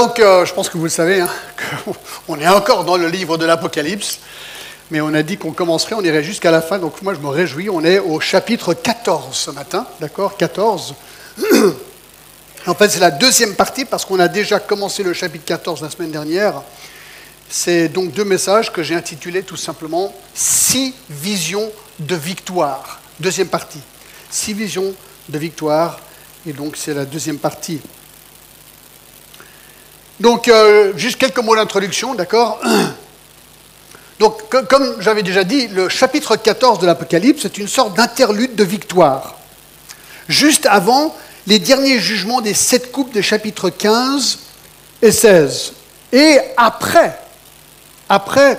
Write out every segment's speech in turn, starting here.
donc, euh, je pense que vous le savez, hein, qu'on est encore dans le livre de l'Apocalypse, mais on a dit qu'on commencerait, on irait jusqu'à la fin, donc moi je me réjouis, on est au chapitre 14 ce matin, d'accord 14. En fait, c'est la deuxième partie parce qu'on a déjà commencé le chapitre 14 la semaine dernière. C'est donc deux messages que j'ai intitulés tout simplement Six visions de victoire. Deuxième partie. Six visions de victoire. Et donc, c'est la deuxième partie. Donc, euh, juste quelques mots d'introduction, d'accord Donc, comme j'avais déjà dit, le chapitre 14 de l'Apocalypse est une sorte d'interlude de victoire. Juste avant les derniers jugements des sept coupes des chapitres 15 et 16. Et après, après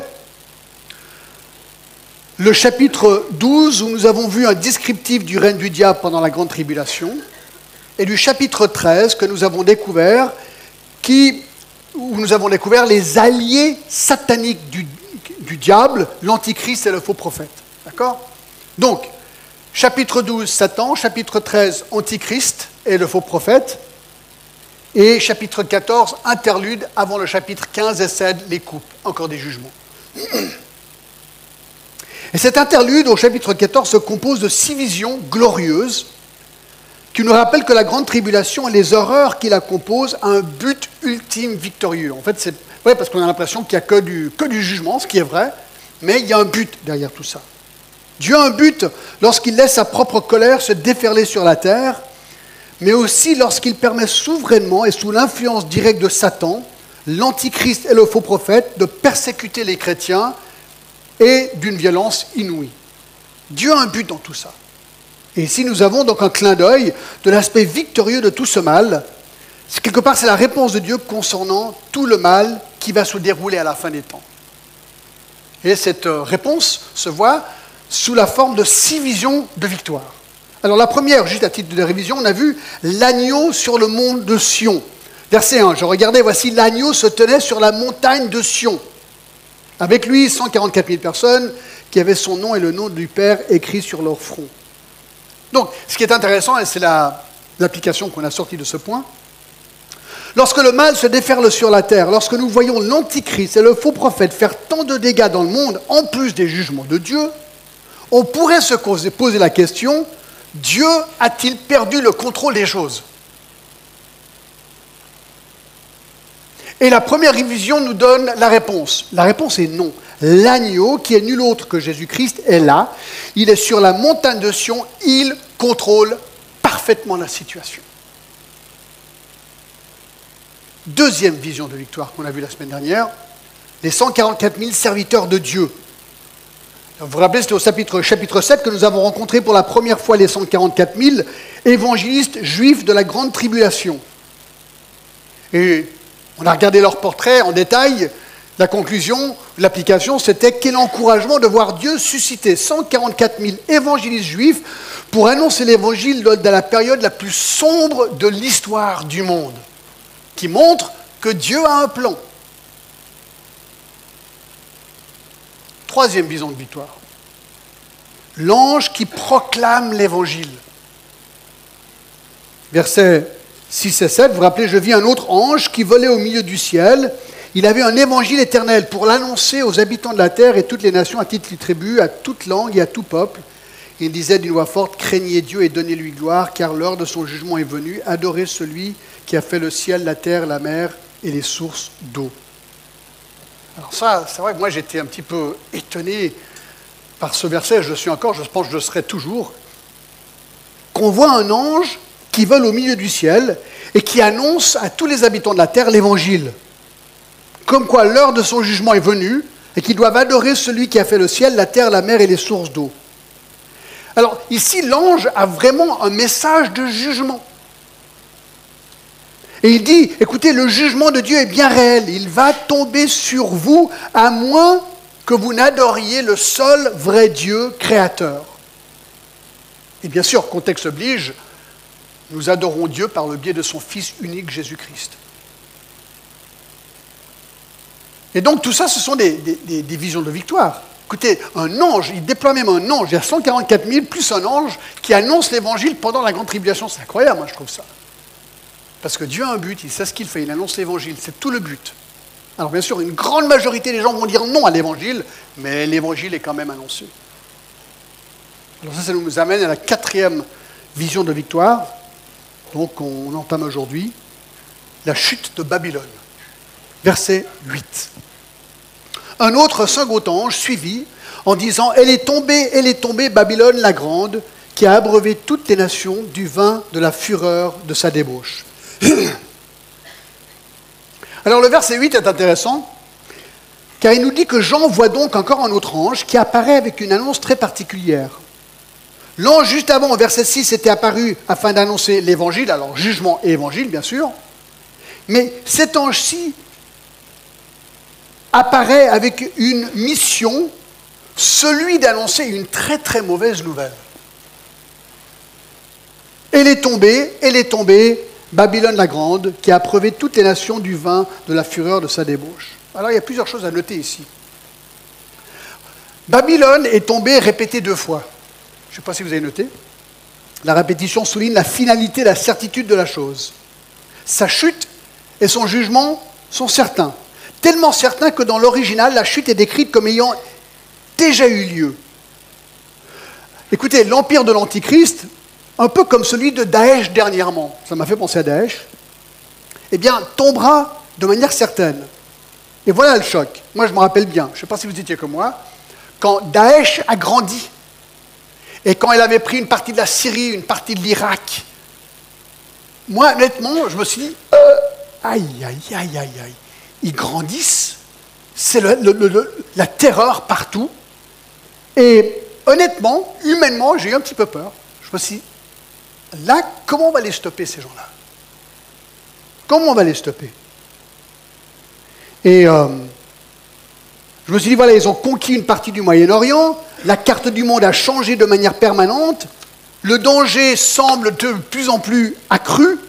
le chapitre 12 où nous avons vu un descriptif du règne du diable pendant la grande tribulation, et du chapitre 13 que nous avons découvert, qui, où nous avons découvert les alliés sataniques du, diable, l'antichrist et le faux prophète. D'accord Donc, chapitre 12, Satan, chapitre 13, antichrist et le faux prophète, et chapitre 14, interlude avant le chapitre 15 et 16, les coupes, encore des jugements. Et cet interlude au chapitre 14 se compose de six visions glorieuses qui nous rappellent que la grande tribulation et les horreurs qui la composent ont un but ultime victorieux. En fait, c'est vrai parce qu'on a l'impression qu'il n'y a que du, que du jugement, ce qui est vrai, mais il y a un but derrière tout ça. Dieu a un but lorsqu'il laisse sa propre colère se déferler sur la terre, mais aussi lorsqu'il permet souverainement et sous l'influence directe de Satan, l'antichrist et le faux prophète, de persécuter les chrétiens et d'une violence inouïe. Dieu a un but dans tout ça. Et ici, nous avons donc un clin d'œil de l'aspect victorieux de tout ce mal. Quelque part, c'est la réponse de Dieu concernant tout le mal qui va se dérouler à la fin des temps. Et cette euh, réponse se voit sous la forme de six visions de victoire. Alors la première, juste à titre de révision, on a vu l'agneau sur le mont de Sion. Verset 1, je regardais, voici l'agneau se tenait sur la montagne de Sion. Avec lui, 144 000 personnes qui avaient son nom et le nom du Père écrit sur leur front. Donc, ce qui est intéressant, et c'est l'application qu'on a sortie de ce point, lorsque le mal se déferle sur la terre, lorsque nous voyons l'Antichrist et le faux prophète faire tant de dégâts dans le monde, en plus des jugements de Dieu, on pourrait se poser la question, Dieu a-t-il perdu le contrôle des choses? Et la première révision nous donne la réponse. La réponse est non. L'agneau, qui est nul autre que Jésus-Christ, est là. Il est sur la montagne de Sion. Il contrôle parfaitement la situation. Deuxième vision de victoire qu'on a vue la semaine dernière, les 144 000 serviteurs de Dieu vous vous rappelez, c'était au chapitre, chapitre 7 que nous avons rencontré pour la première fois les 144 000 évangélistes juifs de la grande tribulation. On a regardé leur portrait en détail. La conclusion, l'application, c'était quel encouragement de voir Dieu susciter 144 000 évangélistes juifs pour annoncer l'évangile dans la période la plus sombre de l'histoire du monde, qui montre que Dieu a un plan. Troisième vision de victoire. L'ange qui proclame l'évangile. Versets 6 et 7, vous vous rappelez, je vis un autre ange qui volait au milieu du ciel. Il avait un évangile éternel pour l'annoncer aux habitants de la terre et toutes les nations à titre de tribu, à toute langue et à tout peuple. Il disait d'une voix forte, craignez Dieu et donnez-lui gloire, car l'heure de son jugement est venue. Adorez celui qui a fait le ciel, la terre, la mer et les sources d'eau. Alors ça, c'est vrai que moi j'étais un petit peu étonné par ce verset, je suis encore, je pense que je serai toujours, qu'on voit un ange qui vole au milieu du ciel et qui annonce à tous les habitants de la terre l'évangile. Comme quoi l'heure de son jugement est venue et qu'ils doivent adorer celui qui a fait le ciel, la terre, la mer et les sources d'eau. Alors ici, l'ange a vraiment un message de jugement. Et il dit, écoutez, le jugement de Dieu est bien réel. Il va tomber sur vous à moins que vous n'adoriez le seul vrai Dieu créateur. Et bien sûr, contexte oblige, nous adorons Dieu par le biais de son Fils unique Jésus-Christ. Et donc tout ça, ce sont des, visions de victoire. Écoutez, un ange, il déploie même un ange, il y a 144 000 plus un ange qui annonce l'évangile pendant la grande tribulation. C'est incroyable, moi je trouve ça. Parce que Dieu a un but, il sait ce qu'il fait, il annonce l'évangile, c'est tout le but. Alors bien sûr, une grande majorité des gens vont dire non à l'évangile, mais l'évangile est quand même annoncé. Alors ça, ça nous amène à la quatrième vision de victoire, donc on entame aujourd'hui, la chute de Babylone. Verset 8. Un autre second ange suivit en disant, Elle est tombée, elle est tombée, Babylone la grande, qui a abreuvé toutes les nations du vin de la fureur de sa débauche. Alors le verset 8 est intéressant, car il nous dit que Jean voit donc encore un autre ange qui apparaît avec une annonce très particulière. L'ange juste avant, au verset 6, était apparu afin d'annoncer l'évangile, alors jugement et évangile bien sûr, mais cet ange-ci apparaît avec une mission, celui d'annoncer une très très mauvaise nouvelle. Elle est tombée, elle est tombée, Babylone la Grande, qui a approuvé toutes les nations du vin de la fureur de sa débauche. Alors il y a plusieurs choses à noter ici. Babylone est tombée répétée deux fois. Je ne sais pas si vous avez noté. La répétition souligne la finalité, la certitude de la chose. Sa chute et son jugement sont certains. Tellement certains que dans l'original, la chute est décrite comme ayant déjà eu lieu. Écoutez, l'empire de l'Antichrist un peu comme celui de Daesh dernièrement, ça m'a fait penser à Daesh, eh bien, tombera de manière certaine. Et voilà le choc. Moi, je me rappelle bien, je ne sais pas si vous étiez comme moi, quand Daesh a grandi, et quand elle avait pris une partie de la Syrie, une partie de l'Irak, moi, honnêtement, je me suis dit, euh, aïe, aïe, aïe, aïe, aïe, ils grandissent, c'est la terreur partout, et honnêtement, humainement, j'ai eu un petit peu peur. Je me suis dit, Là, comment on va les stopper, ces gens-là? Comment on va les stopper? Et euh, je me suis dit, voilà, ils ont conquis une partie du Moyen-Orient, la carte du monde a changé de manière permanente, le danger semble de plus en plus accru.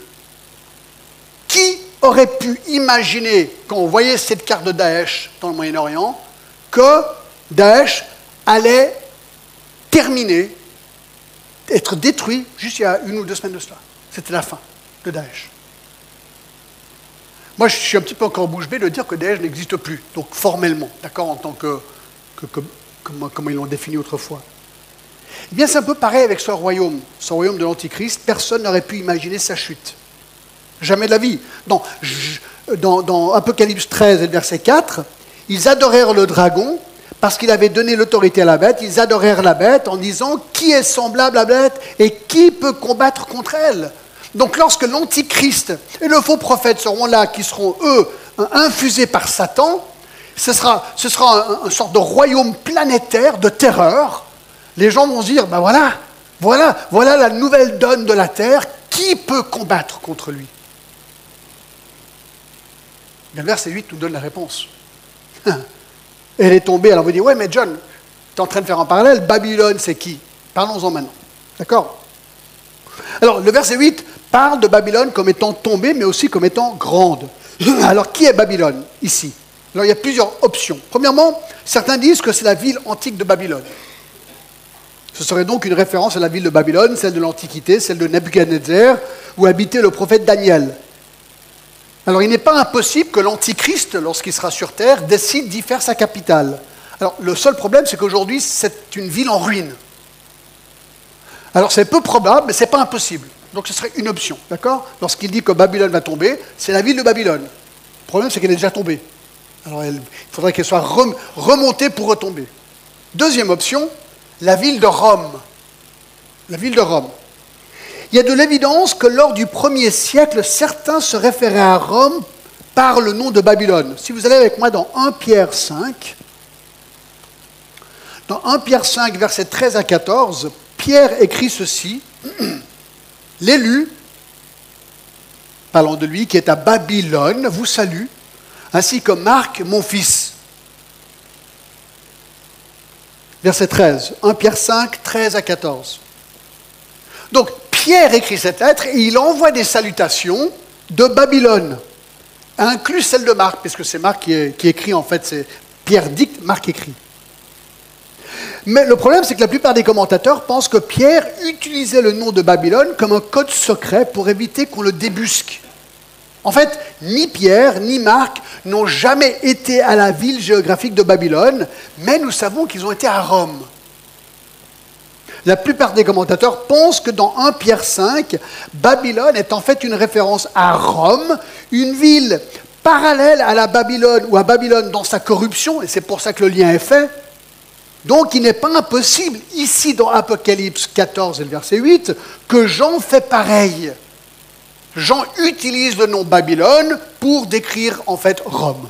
Qui aurait pu imaginer, quand on voyait cette carte de Daesh dans le Moyen-Orient, que Daesh allait terminer être détruit juste il y a une ou deux semaines de cela? C'était la fin de Daesh. Moi, je suis un petit peu encore bouche bée de dire que Daesh n'existe plus, donc formellement, d'accord, en tant que, comme, ils l'ont défini autrefois. Eh bien, c'est un peu pareil avec ce royaume, ce royaume de l'Antichrist. Personne n'aurait pu imaginer sa chute. Jamais de la vie. Dans, dans, dans Apocalypse 13 verset 4, ils adorèrent le dragon parce qu'il avait donné l'autorité à la bête, ils adorèrent la bête en disant qui est semblable à la bête et qui peut combattre contre elle? Donc lorsque l'antichrist et le faux prophète seront là, qui seront eux infusés par Satan, ce sera, une sorte de royaume planétaire de terreur. Les gens vont se dire, ben voilà, voilà, voilà la nouvelle donne de la terre, qui peut combattre contre lui? Le verset 8 nous donne la réponse. elle est tombée. Alors vous dites, ouais, mais John, tu es en train de faire un parallèle. Babylone, c'est qui? Parlons-en maintenant. D'accord? Alors, le verset 8 parle de Babylone comme étant tombée, mais aussi comme étant grande. Alors, qui est Babylone ici? Alors, il y a plusieurs options. Premièrement, certains disent que c'est la ville antique de Babylone. Ce serait donc une référence à la ville de Babylone, celle de l'Antiquité, celle de Nebuchadnezzar, où habitait le prophète Daniel. Alors il n'est pas impossible que l'Antichrist, lorsqu'il sera sur Terre, décide d'y faire sa capitale. Alors le seul problème, c'est qu'aujourd'hui, c'est une ville en ruine. Alors c'est peu probable, mais ce n'est pas impossible. Donc ce serait une option, d'accord? Lorsqu'il dit que Babylone va tomber, c'est la ville de Babylone. Le problème, c'est qu'elle est déjà tombée. Alors il faudrait qu'elle soit remontée pour retomber. Deuxième option, la ville de Rome. La ville de Rome. Il y a de l'évidence que lors du premier siècle, certains se référaient à Rome par le nom de Babylone. Si vous allez avec moi dans 1 Pierre 5, dans 1 Pierre 5, versets 13 à 14, Pierre écrit ceci L'élu, parlant de lui, qui est à Babylone, vous salue, ainsi que Marc, mon fils. Verset 13, 1 Pierre 5, 13 à 14. Donc, Pierre écrit cette lettre et il envoie des salutations de Babylone, inclus celle de Marc, puisque c'est Marc qui, écrit en fait, c'est Pierre dicte, Marc écrit. Mais le problème, c'est que la plupart des commentateurs pensent que Pierre utilisait le nom de Babylone comme un code secret pour éviter qu'on le débusque. En fait, ni Pierre ni Marc n'ont jamais été à la ville géographique de Babylone, mais nous savons qu'ils ont été à Rome. La plupart des commentateurs pensent que dans 1 Pierre 5, Babylone est en fait une référence à Rome, une ville parallèle à la Babylone ou à Babylone dans sa corruption, et c'est pour ça que le lien est fait. Donc il n'est pas impossible, ici dans Apocalypse 14 et le verset 8, que Jean fait pareil. Jean utilise le nom Babylone pour décrire en fait Rome.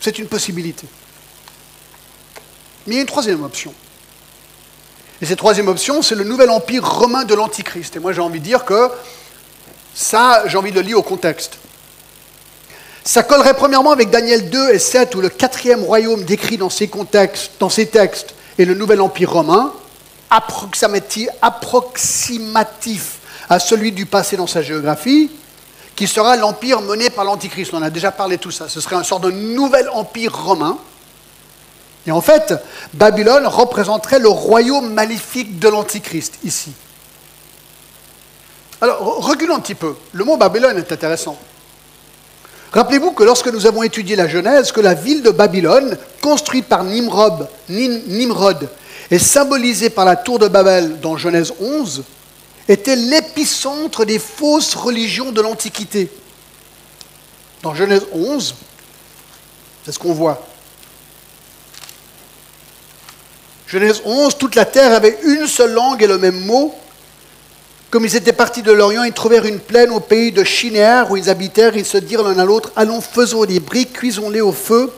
C'est une possibilité. Mais il y a une troisième option. Et cette troisième option, c'est le nouvel empire romain de l'Antichrist. Et moi, j'ai envie de dire que ça, j'ai envie de le lire au contexte. Ça collerait premièrement avec Daniel 2 et 7, où le quatrième royaume décrit dans ces, contextes, dans ces textes est le nouvel empire romain, approximatif, approximatif à celui du passé dans sa géographie, qui sera l'empire mené par l'Antichrist. On a déjà parlé tout ça. Ce serait une sorte de nouvel empire romain et en fait, Babylone représenterait le royaume maléfique de l'Antichrist ici. Alors, reculons un petit peu. Le mot Babylone est intéressant. Rappelez-vous que lorsque nous avons étudié la Genèse, que la ville de Babylone, construite par Nimrod, Nimrod et symbolisée par la tour de Babel dans Genèse 11, était l'épicentre des fausses religions de l'Antiquité. Dans Genèse 11, c'est ce qu'on voit. Genèse 11, toute la terre avait une seule langue et le même mot. Comme ils étaient partis de l'Orient, ils trouvèrent une plaine au pays de Chinéar où ils habitèrent. Ils se dirent l'un à l'autre Allons, faisons des briques, cuisons-les au feu.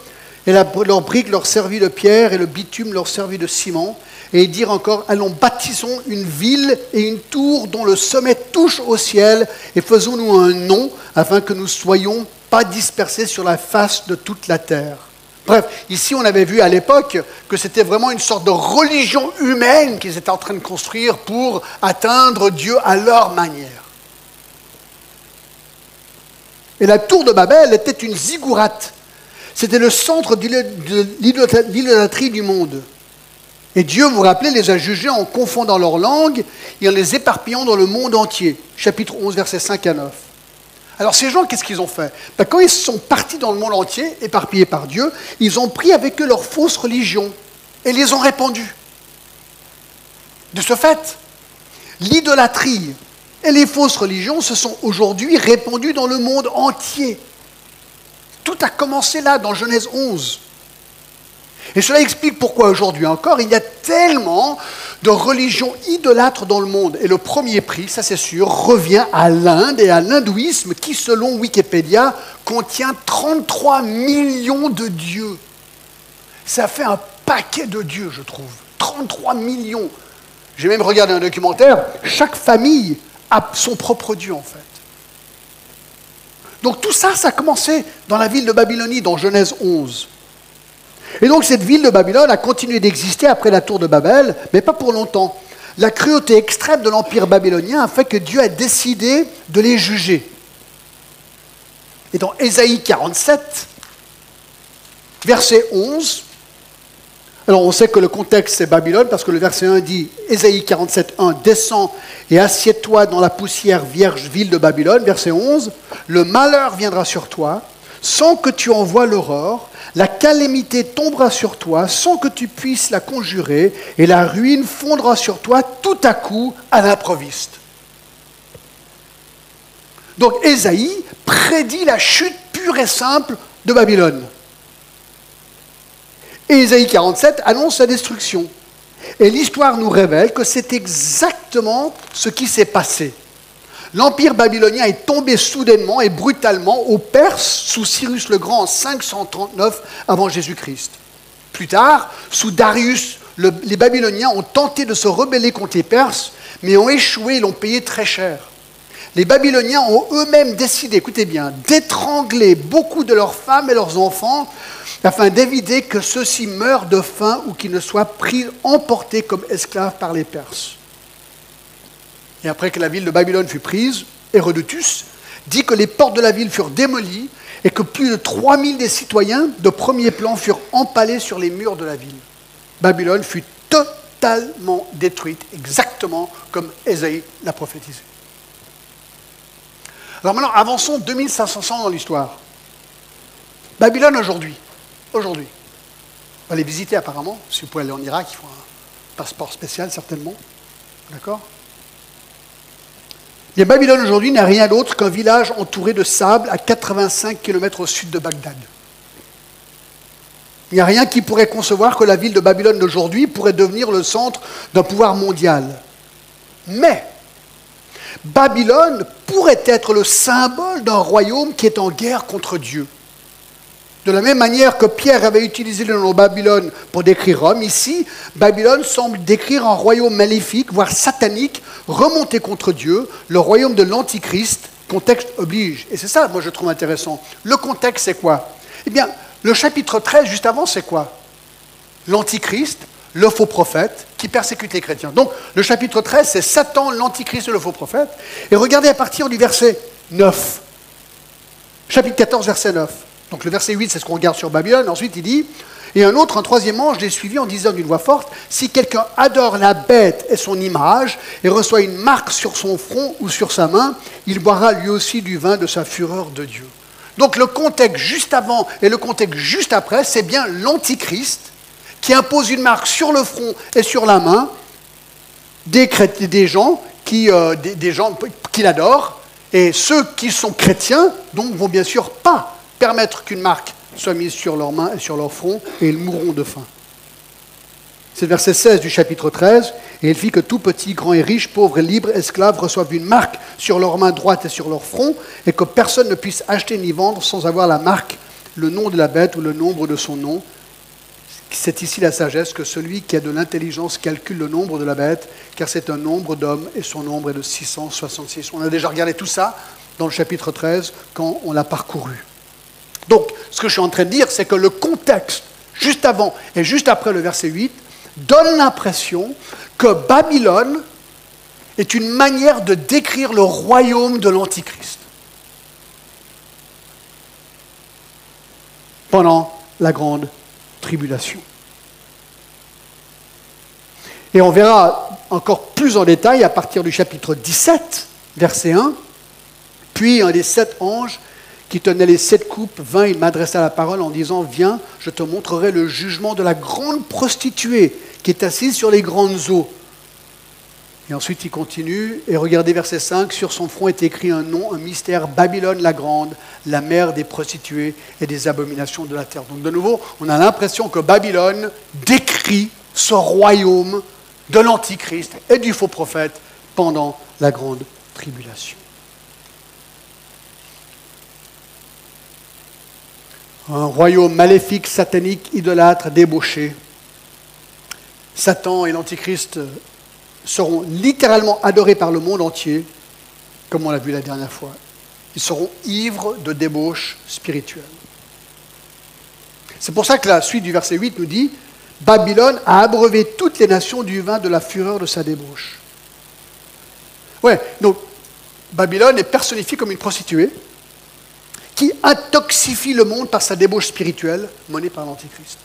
Et la, leur brique leur servit de pierre et le bitume leur servit de ciment. Et dirent encore Allons, bâtissons une ville et une tour dont le sommet touche au ciel et faisons-nous un nom afin que nous soyons pas dispersés sur la face de toute la terre. Bref, ici on avait vu à l'époque que c'était vraiment une sorte de religion humaine qu'ils étaient en train de construire pour atteindre Dieu à leur manière. Et la tour de Babel était une ziggourate. C'était le centre de l'idolâtrie du monde. Et Dieu, vous vous rappelez, les a jugés en confondant leur langue et en les éparpillant dans le monde entier. Chapitre 11, versets 5 à 9. Alors ces gens, qu'est-ce qu'ils ont fait? Ben, Quand ils sont partis dans le monde entier, éparpillés par Dieu, ils ont pris avec eux leurs fausses religions et les ont répandues. De ce fait, l'idolâtrie et les fausses religions se sont aujourd'hui répandues dans le monde entier. Tout a commencé là, dans Genèse 11. Et cela explique pourquoi aujourd'hui encore, il y a tellement de religions idolâtres dans le monde. Et le premier prix, ça c'est sûr, revient à l'Inde et à l'hindouisme qui, selon Wikipédia, contient 33 millions de dieux. Ça fait un paquet de dieux, je trouve. 33 millions. J'ai même regardé un documentaire, chaque famille a son propre dieu en fait. Donc tout ça, ça a commencé dans la ville de Babylonie, dans Genèse 11. Et donc cette ville de Babylone a continué d'exister après la tour de Babel, mais pas pour longtemps. La cruauté extrême de l'empire babylonien a fait que Dieu a décidé de les juger. Et dans Ésaïe 47, verset 11, alors on sait que le contexte c'est Babylone parce que le verset 1 dit Ésaïe 47, 1 Descends et assieds-toi dans la poussière vierge ville de Babylone. Verset 11 Le malheur viendra sur toi sans que tu envoies l'aurore, la calamité tombera sur toi sans que tu puisses la conjurer, et la ruine fondra sur toi tout à coup à l'improviste. Donc Ésaïe prédit la chute pure et simple de Babylone. Et Ésaïe 47 annonce sa destruction. Et l'histoire nous révèle que c'est exactement ce qui s'est passé. L'empire babylonien est tombé soudainement et brutalement aux Perses sous Cyrus le Grand en 539 avant Jésus-Christ. Plus tard, sous Darius, les Babyloniens ont tenté de se rebeller contre les Perses, mais ont échoué et l'ont payé très cher. Les Babyloniens ont eux-mêmes décidé, écoutez bien, d'étrangler beaucoup de leurs femmes et leurs enfants afin d'éviter que ceux-ci meurent de faim ou qu'ils ne soient pris, emportés comme esclaves par les Perses. Et après que la ville de Babylone fut prise, Hérodotus dit que les portes de la ville furent démolies et que plus de 3000 des citoyens de premier plan furent empalés sur les murs de la ville. Babylone fut totalement détruite, exactement comme Ésaïe l'a prophétisé. Alors maintenant, avançons 2500 ans dans l'histoire. Babylone aujourd'hui. Aujourd'hui. On va les visiter apparemment. Si vous pouvez aller en Irak, il faut un passeport spécial certainement. D'accord? Babylone aujourd'hui n'a rien d'autre qu'un village entouré de sable à 85 km au sud de Bagdad. Il n'y a rien qui pourrait concevoir que la ville de Babylone d'aujourd'hui pourrait devenir le centre d'un pouvoir mondial. Mais Babylone pourrait être le symbole d'un royaume qui est en guerre contre Dieu. De la même manière que Pierre avait utilisé le nom Babylone pour décrire Rome, ici, Babylone semble décrire un royaume maléfique, voire satanique, remonté contre Dieu, le royaume de l'Antichrist, contexte oblige. Et c'est ça, moi, je trouve intéressant. Le contexte, c'est quoi? Eh bien, le chapitre 13, juste avant, c'est quoi? L'Antichrist, le faux prophète, qui persécute les chrétiens. Donc, le chapitre 13, c'est Satan, l'Antichrist et le faux prophète. Et regardez à partir du verset 9. Chapitre 14, verset 9. Donc le verset 8, c'est ce qu'on regarde sur Babylone. Ensuite, il dit, et un autre, un troisième ange, les suivi en disant d'une voix forte, si quelqu'un adore la bête et son image, et reçoit une marque sur son front ou sur sa main, il boira lui aussi du vin de sa fureur de Dieu. Donc le contexte juste avant et le contexte juste après, c'est bien l'Antichrist qui impose une marque sur le front et sur la main des, gens qui, euh, l'adorent, et ceux qui sont chrétiens, donc, vont bien sûr pas permettre qu'une marque soit mise sur leurs mains et sur leur front, et ils mourront de faim. C'est le verset 16 du chapitre 13. Et il fit que tout petit, grand et riche, pauvre et libre, esclaves reçoivent une marque sur leur main droite et sur leur front, et que personne ne puisse acheter ni vendre sans avoir la marque, le nom de la bête ou le nombre de son nom. C'est ici la sagesse que celui qui a de l'intelligence calcule le nombre de la bête, car c'est un nombre d'hommes et son nombre est de 666. On a déjà regardé tout ça dans le chapitre 13 quand on l'a parcouru. Donc, ce que je suis en train de dire, c'est que le contexte, juste avant et juste après le verset 8, donne l'impression que Babylone est une manière de décrire le royaume de l'Antichrist. Pendant la grande tribulation. Et on verra encore plus en détail à partir du chapitre 17, verset 1, puis un des sept anges qui tenait les sept coupes vint, il m'adressa la parole en disant, viens, je te montrerai le jugement de la grande prostituée qui est assise sur les grandes eaux. Et ensuite il continue, et regardez verset 5, sur son front est écrit un nom, un mystère, Babylone la grande, la mère des prostituées et des abominations de la terre. Donc de nouveau, on a l'impression que Babylone décrit ce royaume de l'Antichrist et du faux prophète pendant la grande tribulation. Un royaume maléfique, satanique, idolâtre, débauché. Satan et l'Antichrist seront littéralement adorés par le monde entier, comme on l'a vu la dernière fois. Ils seront ivres de débauche spirituelle. C'est pour ça que la suite du verset 8 nous dit Babylone a abreuvé toutes les nations du vin de la fureur de sa débauche. Ouais, donc Babylone est personnifiée comme une prostituée qui intoxifie le monde par sa débauche spirituelle menée par l'Antichrist.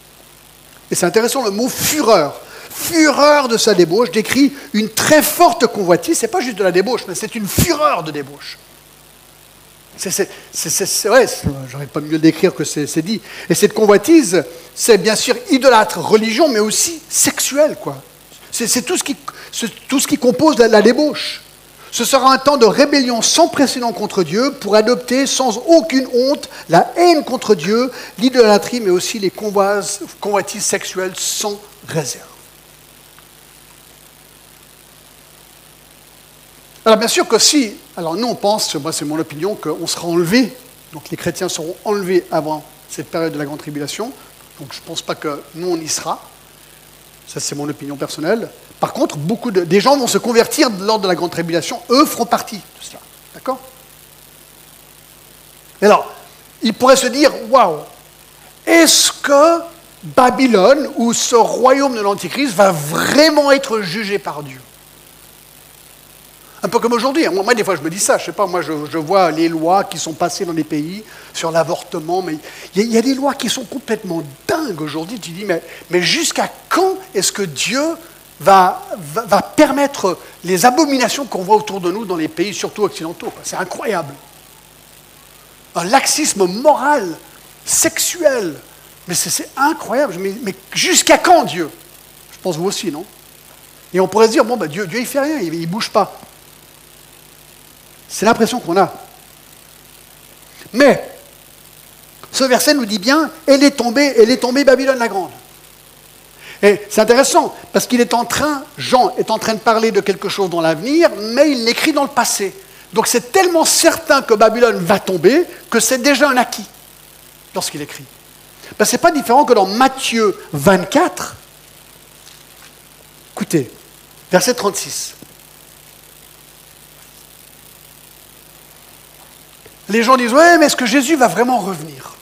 Et c'est intéressant, le mot fureur. Fureur de sa débauche décrit une très forte convoitise. Ce n'est pas juste de la débauche, mais c'est une fureur de débauche. C'est vrai, j'aurais pas mieux décrire que c'est dit. Et cette convoitise, c'est bien sûr idolâtre, religion, mais aussi sexuelle, quoi. C'est tout, ce qui compose la débauche. Ce sera un temps de rébellion sans précédent contre Dieu pour adopter sans aucune honte la haine contre Dieu, l'idolâtrie, mais aussi les convoitises sexuelles sans réserve. Alors bien sûr que si, alors nous on pense, moi c'est mon opinion, qu'on sera enlevé, donc les chrétiens seront enlevés avant cette période de la grande tribulation, donc je ne pense pas que nous on y sera, ça c'est mon opinion personnelle, par contre, beaucoup de, des gens vont se convertir lors de la grande tribulation. Eux feront partie de cela. D'accord? Alors, ils pourraient se dire waouh, est-ce que Babylone ou ce royaume de l'Antichrist va vraiment être jugé par Dieu? Un peu comme aujourd'hui. Moi, des fois, je me dis ça. Je sais pas, moi, je, vois les lois qui sont passées dans les pays sur l'avortement. Mais il y, a des lois qui sont complètement dingues aujourd'hui. Tu dis, mais jusqu'à quand est-ce que Dieu va, permettre les abominations qu'on voit autour de nous dans les pays, surtout occidentaux. C'est incroyable. un laxisme moral, sexuel. Mais c'est incroyable. Mais, jusqu'à quand Dieu? Je pense vous aussi, non? Et on pourrait se dire, bon, ben, Dieu, Dieu, il fait rien, il ne bouge pas. C'est l'impression qu'on a. Mais, ce verset nous dit bien, elle est tombée, elle est tombée Babylone la Grande. Et c'est intéressant, parce qu'il est en train, Jean est en train de parler de quelque chose dans l'avenir, mais il l'écrit dans le passé. Donc c'est tellement certain que Babylone va tomber que c'est déjà un acquis lorsqu'il écrit. Ben, ce n'est pas différent que dans Matthieu 24. Écoutez, verset 36. Les gens disent, ouais, mais est-ce que Jésus va vraiment revenir?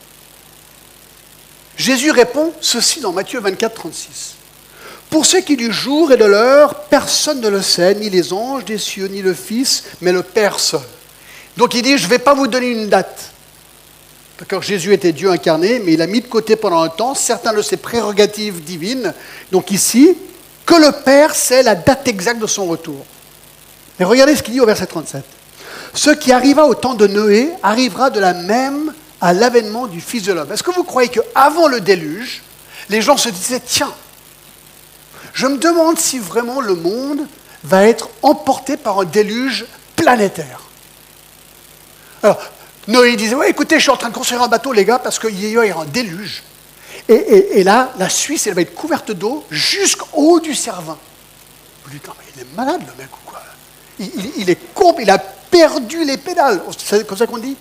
Jésus répond ceci dans Matthieu 24, 36. Pour ce qui est du jour et de l'heure, personne ne le sait, ni les anges des cieux, ni le Fils, mais le Père seul. Donc il dit, je ne vais pas vous donner une date. D'accord Jésus était Dieu incarné, mais il a mis de côté pendant un temps certains de ses prérogatives divines. Donc ici, que le Père sait la date exacte de son retour. Mais regardez ce qu'il dit au verset 37. Ce qui arriva au temps de Noé arrivera de la même à l'avènement du Fils de l'homme. Est-ce que vous croyez qu'avant le déluge, les gens se disaient, tiens, je me demande si vraiment le monde va être emporté par un déluge planétaire. Alors, Noé disait, ouais, écoutez, je suis en train de construire un bateau, les gars, parce qu'il y a un déluge. Et, là, la Suisse, elle va être couverte d'eau jusqu'au haut du Cervin. Vous dites, mais il est malade, le mec, ou quoi? Il, est con, il a perdu les pédales. C'est comme ça qu'on dit?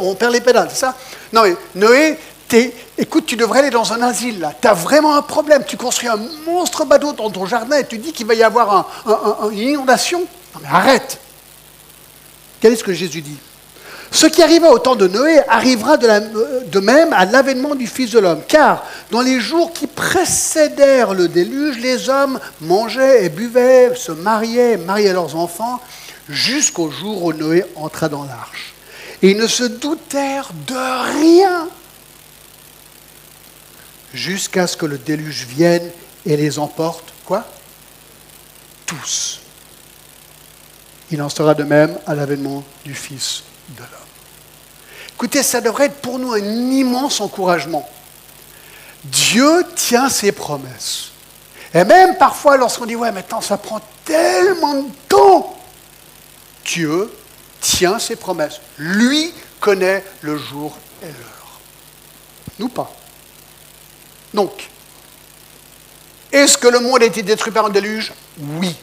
On perd les pédales, c'est ça? Non, mais Noé, écoute, tu devrais aller dans un asile, là. Tu as vraiment un problème. Tu construis un monstre bateau dans ton jardin et tu dis qu'il va y avoir une inondation. Non, mais arrête Quel est ce que Jésus dit? Ce qui arriva au temps de Noé arrivera de, de même à l'avènement du Fils de l'homme. Car dans les jours qui précédèrent le déluge, les hommes mangeaient et buvaient, se mariaient, mariaient leurs enfants, jusqu'au jour où Noé entra dans l'arche. Et ils ne se doutèrent de rien jusqu'à ce que le déluge vienne et les emporte. Quoi? Tous. Il en sera de même à l'avènement du Fils de l'homme. Écoutez, ça devrait être pour nous un immense encouragement. Dieu tient ses promesses. Et même parfois, lorsqu'on dit, ouais, maintenant ça prend tellement de temps, Dieu tient ses promesses. Lui connaît le jour et l'heure. Nous pas. Donc, est-ce que le monde a été détruit par un déluge? Oui.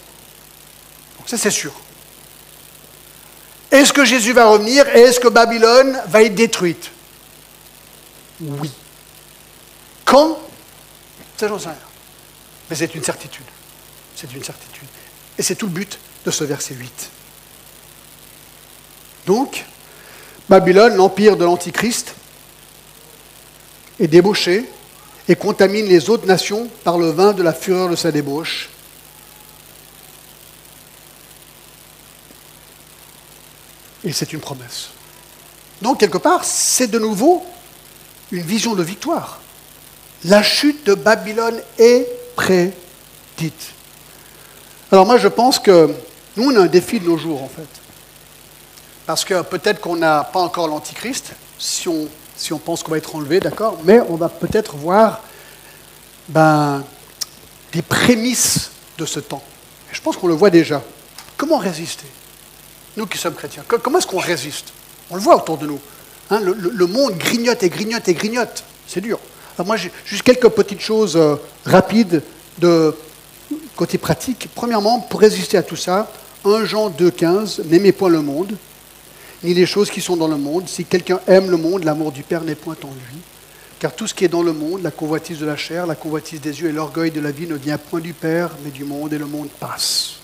Donc ça c'est sûr. Est-ce que Jésus va revenir et est-ce que Babylone va être détruite? Oui. Quand? Ça j'en sais rien. Mais c'est une certitude. C'est une certitude. Et c'est tout le but de ce verset 8. Donc, Babylone, l'empire de l'Antichrist, est débauché et contamine les autres nations par le vin de la fureur de sa débauche. Et c'est une promesse. Donc, quelque part, c'est de nouveau une vision de victoire. La chute de Babylone est prédite. Alors moi, je pense que nous, on a un défi de nos jours, en fait. Parce que peut-être qu'on n'a pas encore l'Antichrist, si on, si on pense qu'on va être enlevé, d'accord, mais on va peut-être voir ben, des prémices de ce temps. Je pense qu'on le voit déjà. Comment résister Nous qui sommes chrétiens, comment est-ce qu'on résiste? On le voit autour de nous. Hein, le, monde grignote et grignote et grignote. C'est dur. Alors moi, j'ai juste quelques petites choses euh, rapides de côté pratique. Premièrement, pour résister à tout ça, 1 Jean 2,15, n'aimez point le monde, ni les choses qui sont dans le monde. Si quelqu'un aime le monde, l'amour du Père n'est point en lui. Car tout ce qui est dans le monde, la convoitise de la chair, la convoitise des yeux et l'orgueil de la vie ne vient point du Père, mais du monde, et le monde passe.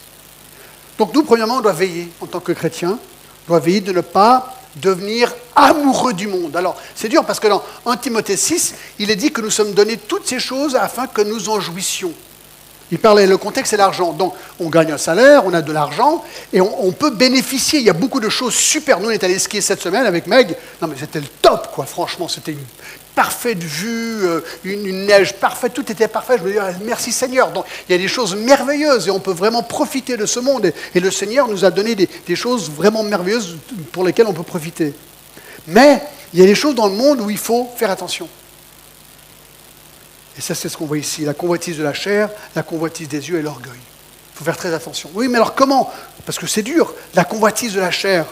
Donc nous, premièrement, on doit veiller, en tant que chrétiens, on doit veiller de ne pas devenir amoureux du monde. Alors, c'est dur parce que dans 1 Timothée 6, il est dit que nous sommes donnés toutes ces choses afin que nous en jouissions. Il parlait, le contexte, c'est l'argent. Donc, on gagne un salaire, on a de l'argent, et on, peut bénéficier. Il y a beaucoup de choses super. Nous, on est allé skier cette semaine avec Meg. Non, mais c'était le top, quoi, franchement. C'était une parfaite vue, euh, une, neige parfaite, tout était parfait. Je me dis, merci Seigneur. Donc, il y a des choses merveilleuses, et on peut vraiment profiter de ce monde. Et, le Seigneur nous a donné des choses vraiment merveilleuses pour lesquelles on peut profiter. Mais il y a des choses dans le monde où il faut faire attention. Et ça, c'est ce qu'on voit ici. La convoitise de la chair, la convoitise des yeux et l'orgueil. Il faut faire très attention. Oui, mais alors comment? Parce que c'est dur. La convoitise de la chair.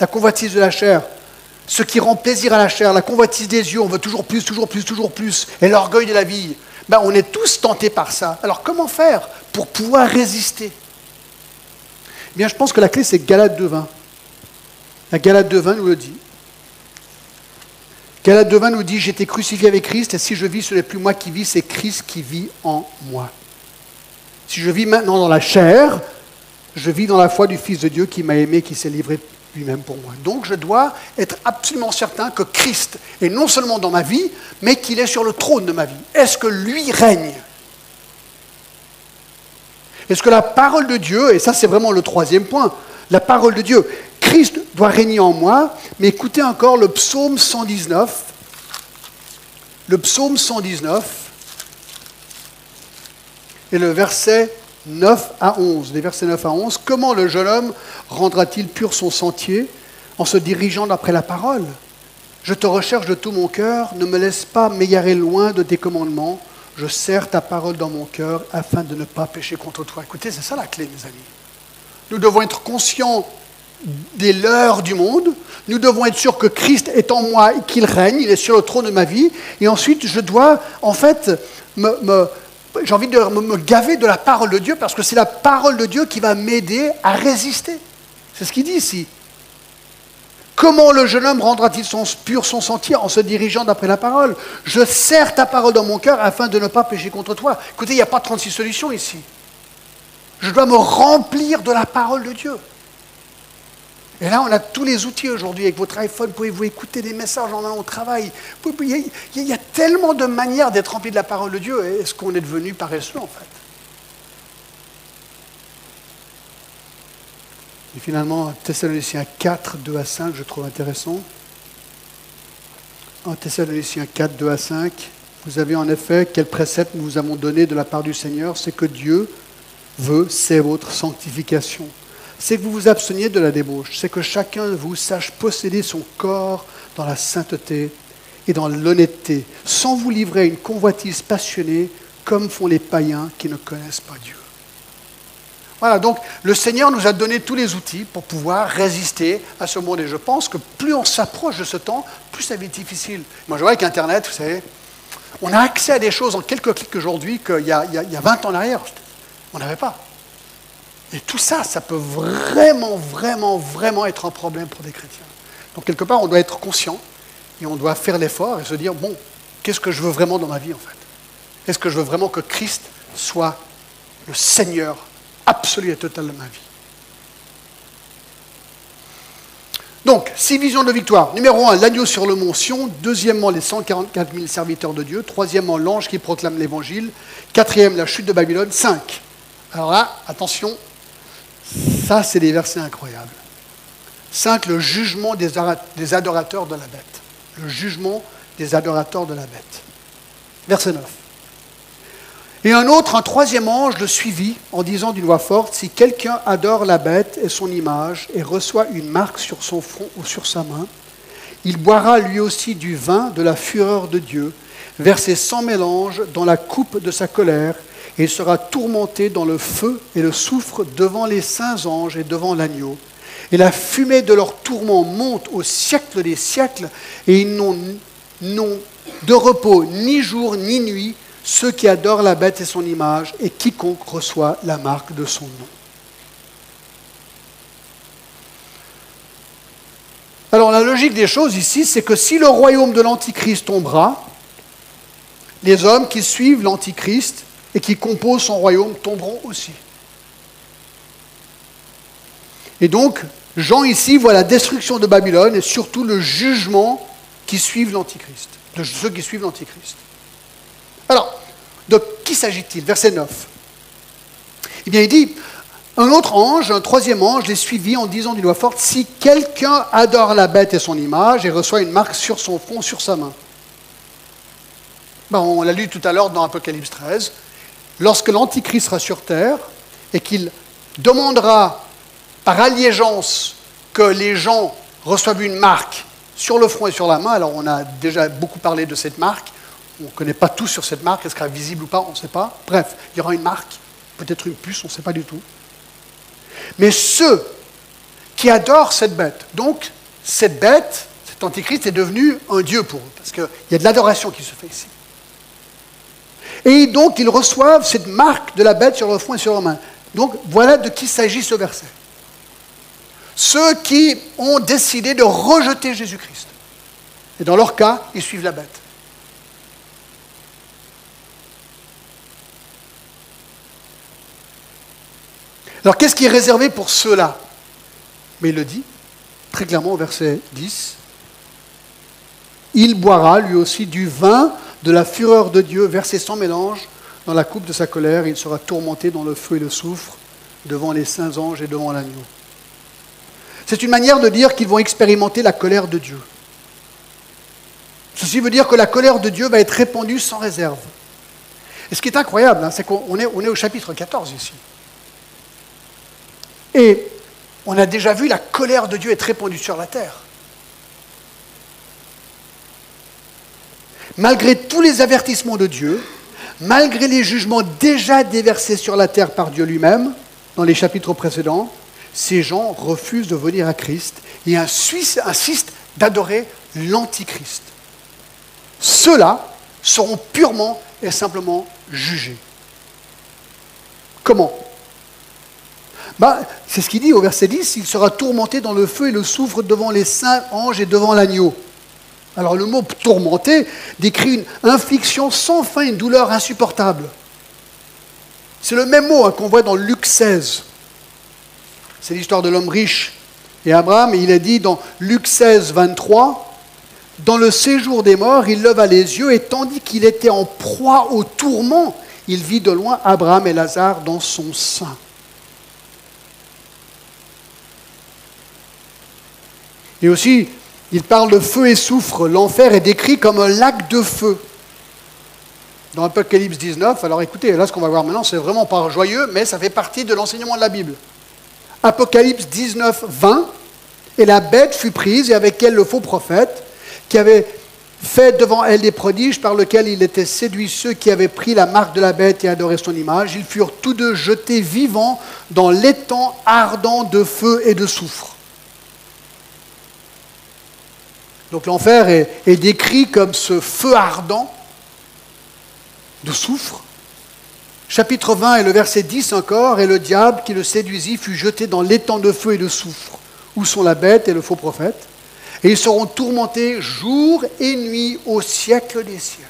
La convoitise de la chair. Ce qui rend plaisir à la chair, la convoitise des yeux, on veut toujours plus, toujours plus, toujours plus. Et l'orgueil de la vie. Ben, on est tous tentés par ça. Alors comment faire pour pouvoir résister? Eh Bien, je pense que la clé, c'est Galate 2.20. La Galate 2.20 nous le dit. Galate 2.20 nous dit, j'étais crucifié avec Christ, et si je vis, ce n'est plus moi qui vis, c'est Christ qui vit en moi. Si je vis maintenant dans la chair, je vis dans la foi du Fils de Dieu qui m'a aimé, qui s'est livré lui-même pour moi. Donc je dois être absolument certain que Christ est non seulement dans ma vie, mais qu'il est sur le trône de ma vie. Est-ce que lui règne? Est-ce que la parole de Dieu, et ça c'est vraiment le troisième point, la parole de Dieu, Christ doit régner en moi, mais écoutez encore le psaume 119, le psaume 119, et le verset 9 à 11. Les versets 9 à 11. Comment le jeune homme rendra-t-il pur son sentier en se dirigeant d'après la parole? Je te recherche de tout mon cœur, ne me laisse pas m'égarer loin de tes commandements. Je serre ta parole dans mon cœur afin de ne pas pécher contre toi. Écoutez, c'est ça la clé, mes amis. Nous devons être conscients des leurs du monde. Nous devons être sûrs que Christ est en moi et qu'il règne, il est sur le trône de ma vie. Et ensuite, je dois, en fait, j'ai envie de me gaver de la parole de Dieu parce que c'est la parole de Dieu qui va m'aider à résister. C'est ce qu'il dit ici. Comment le jeune homme rendra-t-il son, pur son sentier en se dirigeant d'après la parole? Je serre ta parole dans mon cœur afin de ne pas pécher contre toi. Écoutez, il n'y a pas 36 solutions ici. Je dois me remplir de la parole de Dieu. Et là, on a tous les outils aujourd'hui. Avec votre iPhone, pouvez-vous écouter des messages en allant au travail? Il y a tellement de manières d'être rempli de la parole de Dieu. Est-ce qu'on est devenu paresseux, en fait? Et finalement, Thessaloniciens 4, 2 à 5, je trouve intéressant. En Thessaloniciens 4, 2 à 5, vous avez en effet quel précepte nous vous avons donné de la part du Seigneur, c'est que Dieu veut, c'est votre sanctification c'est que vous vous absteniez de la débauche, c'est que chacun de vous sache posséder son corps dans la sainteté et dans l'honnêteté, sans vous livrer à une convoitise passionnée comme font les païens qui ne connaissent pas Dieu. Voilà, donc le Seigneur nous a donné tous les outils pour pouvoir résister à ce monde. Et je pense que plus on s'approche de ce temps, plus ça va être difficile. Moi, je vois avec Internet, vous savez, on a accès à des choses en quelques clics aujourd'hui qu'il y, a 20 ans en arrière, on n'avait pas. Et tout ça, ça peut vraiment, vraiment, vraiment être un problème pour des chrétiens. Donc quelque part, on doit être conscient et on doit faire l'effort et se dire, bon, qu'est-ce que je veux vraiment dans ma vie en fait? Est-ce que je veux vraiment que Christ soit le Seigneur absolu et total de ma vie? Donc, six visions de victoire. Numéro un, l'agneau sur le mont Sion. Deuxièmement, les 144 000 serviteurs de Dieu. Troisièmement, l'ange qui proclame l'évangile. Quatrième, la chute de Babylone. Cinq. Alors là, attention, ça, c'est des versets incroyables. 5. Le jugement des adorateurs de la bête. Le jugement des adorateurs de la bête. Verset 9. Et un autre, un troisième ange, le suivit en disant d'une voix forte, Si quelqu'un adore la bête et son image et reçoit une marque sur son front ou sur sa main, il boira lui aussi du vin de la fureur de Dieu, versé sans mélange dans la coupe de sa colère, et il sera tourmenté dans le feu et le soufre devant les saints anges et devant l'agneau. Et la fumée de leur tourment monte au siècle des siècles, et ils n'ont de repos ni jour ni nuit, ceux qui adorent la bête et son image, et quiconque reçoit la marque de son nom. Alors la logique des choses ici, c'est que si le royaume de l'Antichrist tombera, les hommes qui suivent l'Antichrist et qui composent son royaume tomberont aussi. Et donc, Jean ici voit la destruction de Babylone et surtout le jugement qui suit l'Antichrist, de ceux qui suivent l'Antichrist. Alors, de qui s'agit-il? Verset 9. Eh bien, il dit, un autre ange, un troisième ange, les suivit en disant d'une voix forte, si quelqu'un adore la bête et son image et reçoit une marque sur son front, sur sa main. Ben, on l'a lu tout à l'heure dans Apocalypse 13 lorsque l'Antichrist sera sur terre et qu'il demandera par allégeance que les gens reçoivent une marque sur le front et sur la main. Alors on a déjà beaucoup parlé de cette marque. On ne connaît pas tout sur cette marque. Est-ce qu'elle sera visible ou pas On ne sait pas. Bref, il y aura une marque, peut-être une puce, on ne sait pas du tout. Mais ceux qui adorent cette bête, donc cette bête, cet antichrist est devenu un dieu pour eux, parce qu'il y a de l'adoration qui se fait ici. Et donc ils reçoivent cette marque de la bête sur le front et sur la main. Donc voilà de qui s'agit ce verset. Ceux qui ont décidé de rejeter Jésus-Christ. Et dans leur cas, ils suivent la bête. Alors qu'est-ce qui est réservé pour ceux-là? Mais il le dit très clairement au verset 10. Il boira lui aussi du vin de la fureur de Dieu versé sans mélange dans la coupe de sa colère. Il sera tourmenté dans le feu et le soufre devant les saints anges et devant l'agneau. C'est une manière de dire qu'ils vont expérimenter la colère de Dieu. Ceci veut dire que la colère de Dieu va être répandue sans réserve. Et ce qui est incroyable, hein, c'est qu'on est, est au chapitre 14 ici. Et on a déjà vu la colère de Dieu être répandue sur la terre. Malgré tous les avertissements de Dieu, malgré les jugements déjà déversés sur la terre par Dieu lui-même, dans les chapitres précédents, ces gens refusent de venir à Christ et insistent d'adorer l'Antichrist. Ceux-là seront purement et simplement jugés. Comment? Bah, C'est ce qu'il dit au verset 10, il sera tourmenté dans le feu et le soufre devant les saints anges et devant l'agneau. Alors le mot tourmenté décrit une infliction sans fin, une douleur insupportable. C'est le même mot hein, qu'on voit dans Luc 16. C'est l'histoire de l'homme riche et Abraham, et il est dit dans Luc 16, 23, dans le séjour des morts, il leva les yeux et tandis qu'il était en proie au tourment, il vit de loin Abraham et Lazare dans son sein. Et aussi, il parle de feu et soufre. L'enfer est décrit comme un lac de feu. Dans Apocalypse 19, alors écoutez, là ce qu'on va voir maintenant, c'est vraiment pas joyeux, mais ça fait partie de l'enseignement de la Bible. Apocalypse 19, 20, et la bête fut prise, et avec elle le faux prophète, qui avait fait devant elle des prodiges par lesquels il était séduit ceux qui avaient pris la marque de la bête et adoré son image. Ils furent tous deux jetés vivants dans l'étang ardent de feu et de soufre. Donc l'enfer est, décrit comme ce feu ardent de soufre. Chapitre 20 et le verset 10 encore, et le diable qui le séduisit fut jeté dans l'étang de feu et de soufre, où sont la bête et le faux prophète, et ils seront tourmentés jour et nuit au siècle des siècles.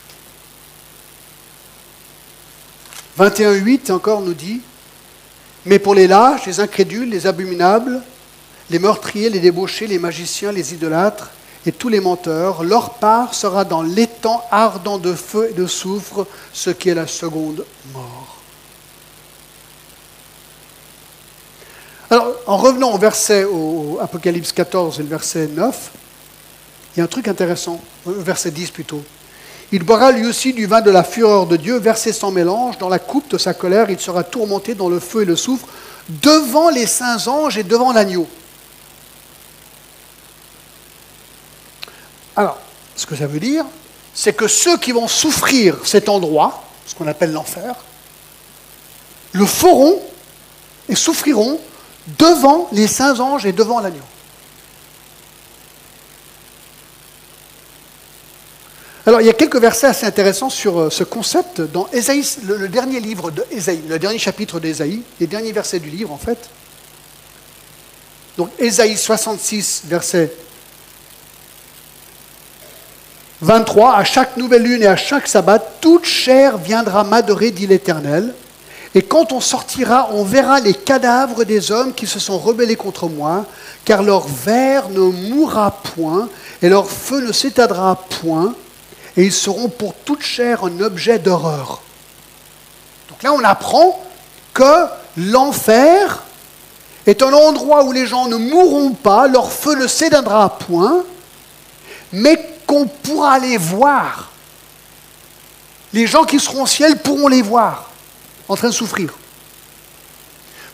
21.8 encore nous dit, mais pour les lâches, les incrédules, les abominables, les meurtriers, les débauchés, les magiciens, les idolâtres, et tous les menteurs, leur part sera dans l'étang ardent de feu et de soufre, ce qui est la seconde mort. Alors, en revenant au verset, au Apocalypse 14 et le verset 9, il y a un truc intéressant, verset 10 plutôt. Il boira lui aussi du vin de la fureur de Dieu, versé sans mélange, dans la coupe de sa colère, il sera tourmenté dans le feu et le soufre, devant les saints anges et devant l'agneau. Alors, ce que ça veut dire, c'est que ceux qui vont souffrir cet endroit, ce qu'on appelle l'enfer, le feront et souffriront devant les saints anges et devant l'agneau. Alors, il y a quelques versets assez intéressants sur euh, ce concept dans Ésaïe, le, dernier livre d'Ésaïe, le dernier chapitre d'Ésaïe, les derniers versets du livre en fait. Donc, Ésaïe 66, verset 23, à chaque nouvelle lune et à chaque sabbat, toute chair viendra m'adorer, dit l'Éternel. Et quand on sortira, on verra les cadavres des hommes qui se sont rebellés contre moi, car leur ver ne mourra point, et leur feu ne s'éteindra point, et ils seront pour toute chair un objet d'horreur. Donc là, on apprend que l'enfer est un endroit où les gens ne mourront pas, leur feu ne s'éteindra point, mais qu'on pourra les voir. Les gens qui seront au ciel pourront les voir en train de souffrir.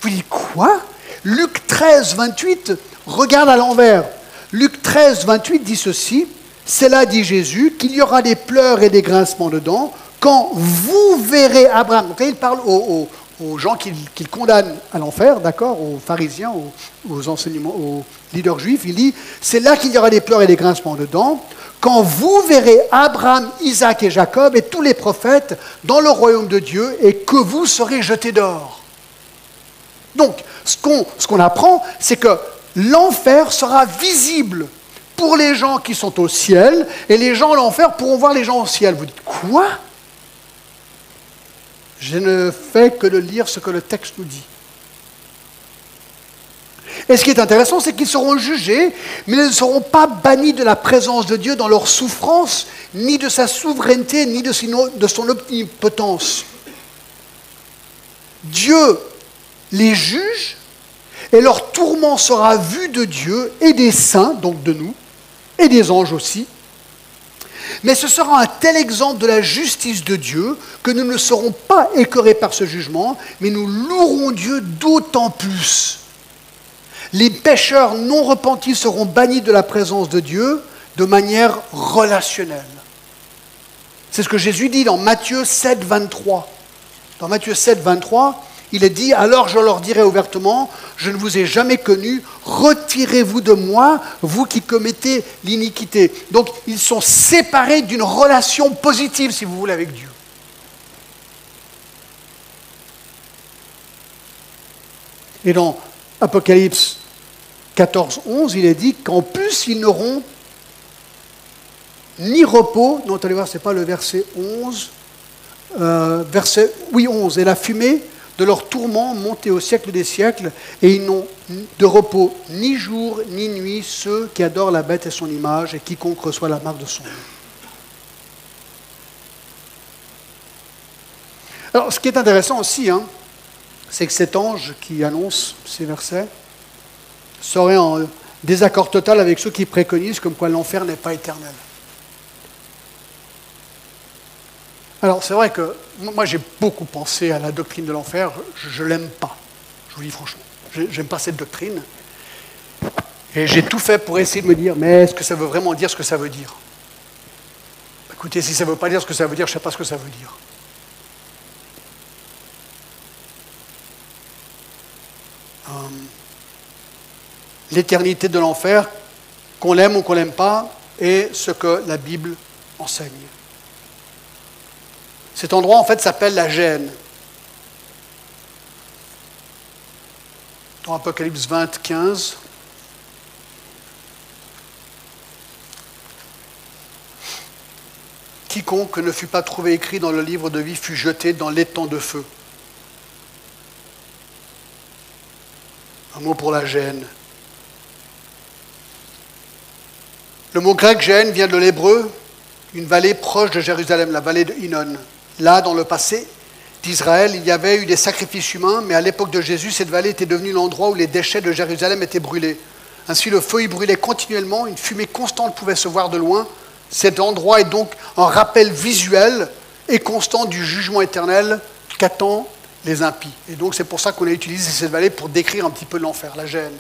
Vous dites quoi? Luc 13, 28 regarde à l'envers. Luc 13, 28 dit ceci, c'est là, dit Jésus, qu'il y aura des pleurs et des grincements dedans quand vous verrez Abraham. Donc là, il parle aux, gens qu'il condamne à l'enfer, d'accord, aux pharisiens, aux, aux, enseignements, aux leaders juifs. Il dit, c'est là qu'il y aura des pleurs et des grincements dedans quand vous verrez Abraham, Isaac et Jacob et tous les prophètes dans le royaume de Dieu et que vous serez jetés dehors. Donc, ce qu'on apprend, c'est que l'enfer sera visible pour les gens qui sont au ciel et les gens à l'enfer pourront voir les gens au ciel. Vous dites quoi? Je ne fais que de lire ce que le texte nous dit. Et ce qui est intéressant, c'est qu'ils seront jugés, mais ils ne seront pas bannis de la présence de Dieu dans leur souffrance, ni de sa souveraineté, ni de son omnipotence. Dieu les juge, et leur tourment sera vu de Dieu et des saints, donc de nous, et des anges aussi. Mais ce sera un tel exemple de la justice de Dieu que nous ne serons pas écœurés par ce jugement, mais nous louerons Dieu d'autant plus les pécheurs non repentis seront bannis de la présence de Dieu de manière relationnelle. C'est ce que Jésus dit dans Matthieu 7, 23. Dans Matthieu 7, 23, il est dit, alors je leur dirai ouvertement, je ne vous ai jamais connu, retirez-vous de moi, vous qui commettez l'iniquité. Donc ils sont séparés d'une relation positive, si vous voulez, avec Dieu. Et dans Apocalypse 14, 11, il est dit qu'en plus, ils n'auront ni repos, non, allez voir, ce n'est pas le verset 11, euh, verset, oui, 11, et la fumée de leur tourment montait au siècle des siècles, et ils n'ont de repos ni jour ni nuit, ceux qui adorent la bête et son image, et quiconque reçoit la marque de son nom. Alors, ce qui est intéressant aussi, hein, c'est que cet ange qui annonce ces versets, serait en désaccord total avec ceux qui préconisent comme quoi l'enfer n'est pas éternel. Alors c'est vrai que moi j'ai beaucoup pensé à la doctrine de l'enfer, je ne l'aime pas, je vous dis franchement, j'aime pas cette doctrine. Et j'ai tout fait pour essayer de me dire, mais est-ce que ça veut vraiment dire ce que ça veut dire? Écoutez, si ça ne veut pas dire ce que ça veut dire, je ne sais pas ce que ça veut dire. Hum l'éternité de l'enfer, qu'on l'aime ou qu'on l'aime pas, est ce que la Bible enseigne. Cet endroit, en fait, s'appelle la gêne. Dans Apocalypse 20, 15, Quiconque ne fut pas trouvé écrit dans le livre de vie fut jeté dans l'étang de feu. Un mot pour la gêne. Le mot grec gêne vient de l'hébreu, une vallée proche de Jérusalem, la vallée de Hinnon. Là, dans le passé d'Israël, il y avait eu des sacrifices humains, mais à l'époque de Jésus, cette vallée était devenue l'endroit où les déchets de Jérusalem étaient brûlés. Ainsi, le feu y brûlait continuellement, une fumée constante pouvait se voir de loin. Cet endroit est donc un rappel visuel et constant du jugement éternel qu'attend les impies. Et donc, c'est pour ça qu'on a utilisé cette vallée pour décrire un petit peu l'enfer, la gêne.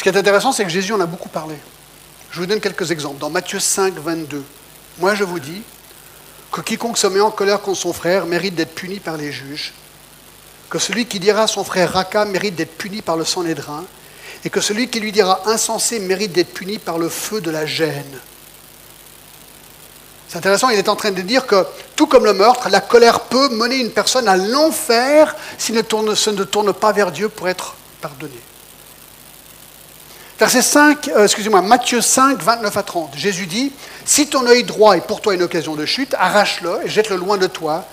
Ce qui est intéressant, c'est que Jésus en a beaucoup parlé. Je vous donne quelques exemples. Dans Matthieu 5, 22, moi je vous dis que quiconque se met en colère contre son frère mérite d'être puni par les juges, que celui qui dira à son frère Raka mérite d'être puni par le sang Sanhédrin, et que celui qui lui dira insensé mérite d'être puni par le feu de la gêne. C'est intéressant, il est en train de dire que, tout comme le meurtre, la colère peut mener une personne à l'enfer s'il ne, tourne, ne tourne pas vers Dieu pour être pardonné. Verset 5, euh, excusez-moi, Matthieu 5, 29 à 30. Jésus dit Si ton œil droit est pour toi une occasion de chute, arrache-le et jette-le loin de toi,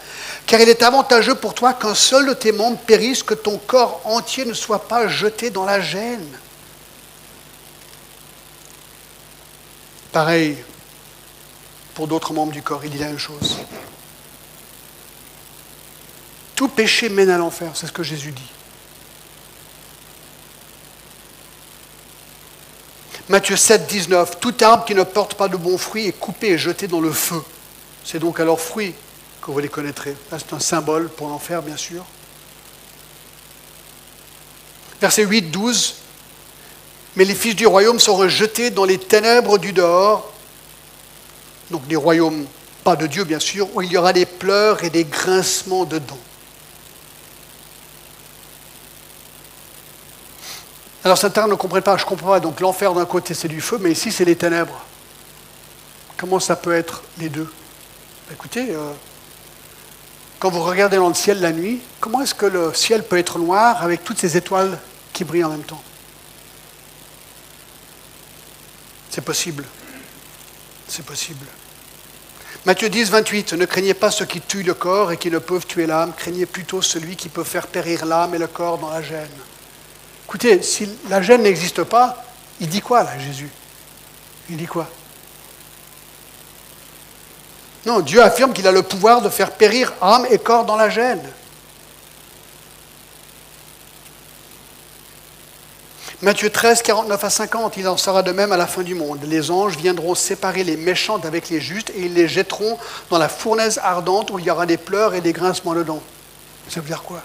car il est avantageux pour toi qu'un seul de tes membres périsse, que ton corps entier ne soit pas jeté dans la gêne. Pareil pour d'autres membres du corps, il dit la même chose. Tout péché mène à l'enfer, c'est ce que Jésus dit. Matthieu 7, 19, tout arbre qui ne porte pas de bons fruits est coupé et jeté dans le feu. C'est donc à leurs fruits que vous les connaîtrez. C'est un symbole pour l'enfer, bien sûr. Verset 8, 12, Mais les fils du royaume seront jetés dans les ténèbres du dehors, donc des royaumes, pas de Dieu bien sûr, où il y aura des pleurs et des grincements de dents. Alors certains ne comprennent pas, je ne comprends pas. Donc l'enfer d'un côté c'est du feu, mais ici c'est les ténèbres. Comment ça peut être les deux? Écoutez, euh, quand vous regardez dans le ciel la nuit, comment est-ce que le ciel peut être noir avec toutes ces étoiles qui brillent en même temps? C'est possible. C'est possible. Matthieu 10, 28, ne craignez pas ceux qui tuent le corps et qui ne peuvent tuer l'âme, craignez plutôt celui qui peut faire périr l'âme et le corps dans la gêne. Écoutez, si la gêne n'existe pas, il dit quoi là, Jésus? Il dit quoi? Non, Dieu affirme qu'il a le pouvoir de faire périr âme et corps dans la gêne. Matthieu 13, 49 à 50, il en sera de même à la fin du monde. Les anges viendront séparer les méchants avec les justes et ils les jetteront dans la fournaise ardente où il y aura des pleurs et des grincements de dents. Ça veut dire quoi?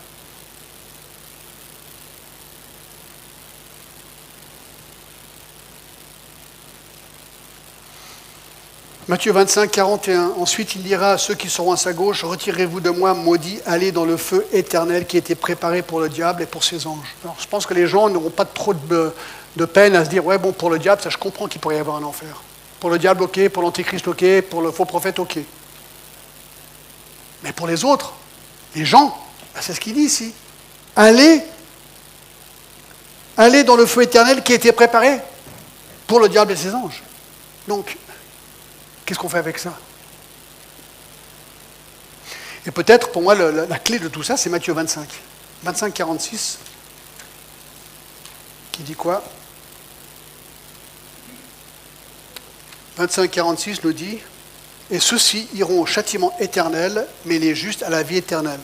Matthieu 25, 41. Ensuite, il dira à ceux qui seront à sa gauche Retirez-vous de moi, maudit, allez dans le feu éternel qui a été préparé pour le diable et pour ses anges. Alors, je pense que les gens n'auront pas trop de, peine à se dire Ouais, bon, pour le diable, ça, je comprends qu'il pourrait y avoir un enfer. Pour le diable, ok. Pour l'antéchrist, ok. Pour le faux prophète, ok. Mais pour les autres, les gens, ben, c'est ce qu'il dit ici Allez, allez dans le feu éternel qui été préparé pour le diable et ses anges. Donc, Qu'est-ce qu'on fait avec ça? Et peut-être, pour moi, la, clé de tout ça, c'est Matthieu 25. 25, 46, qui dit quoi? 25, 46 nous dit Et ceux-ci iront au châtiment éternel, mais les justes à la vie éternelle.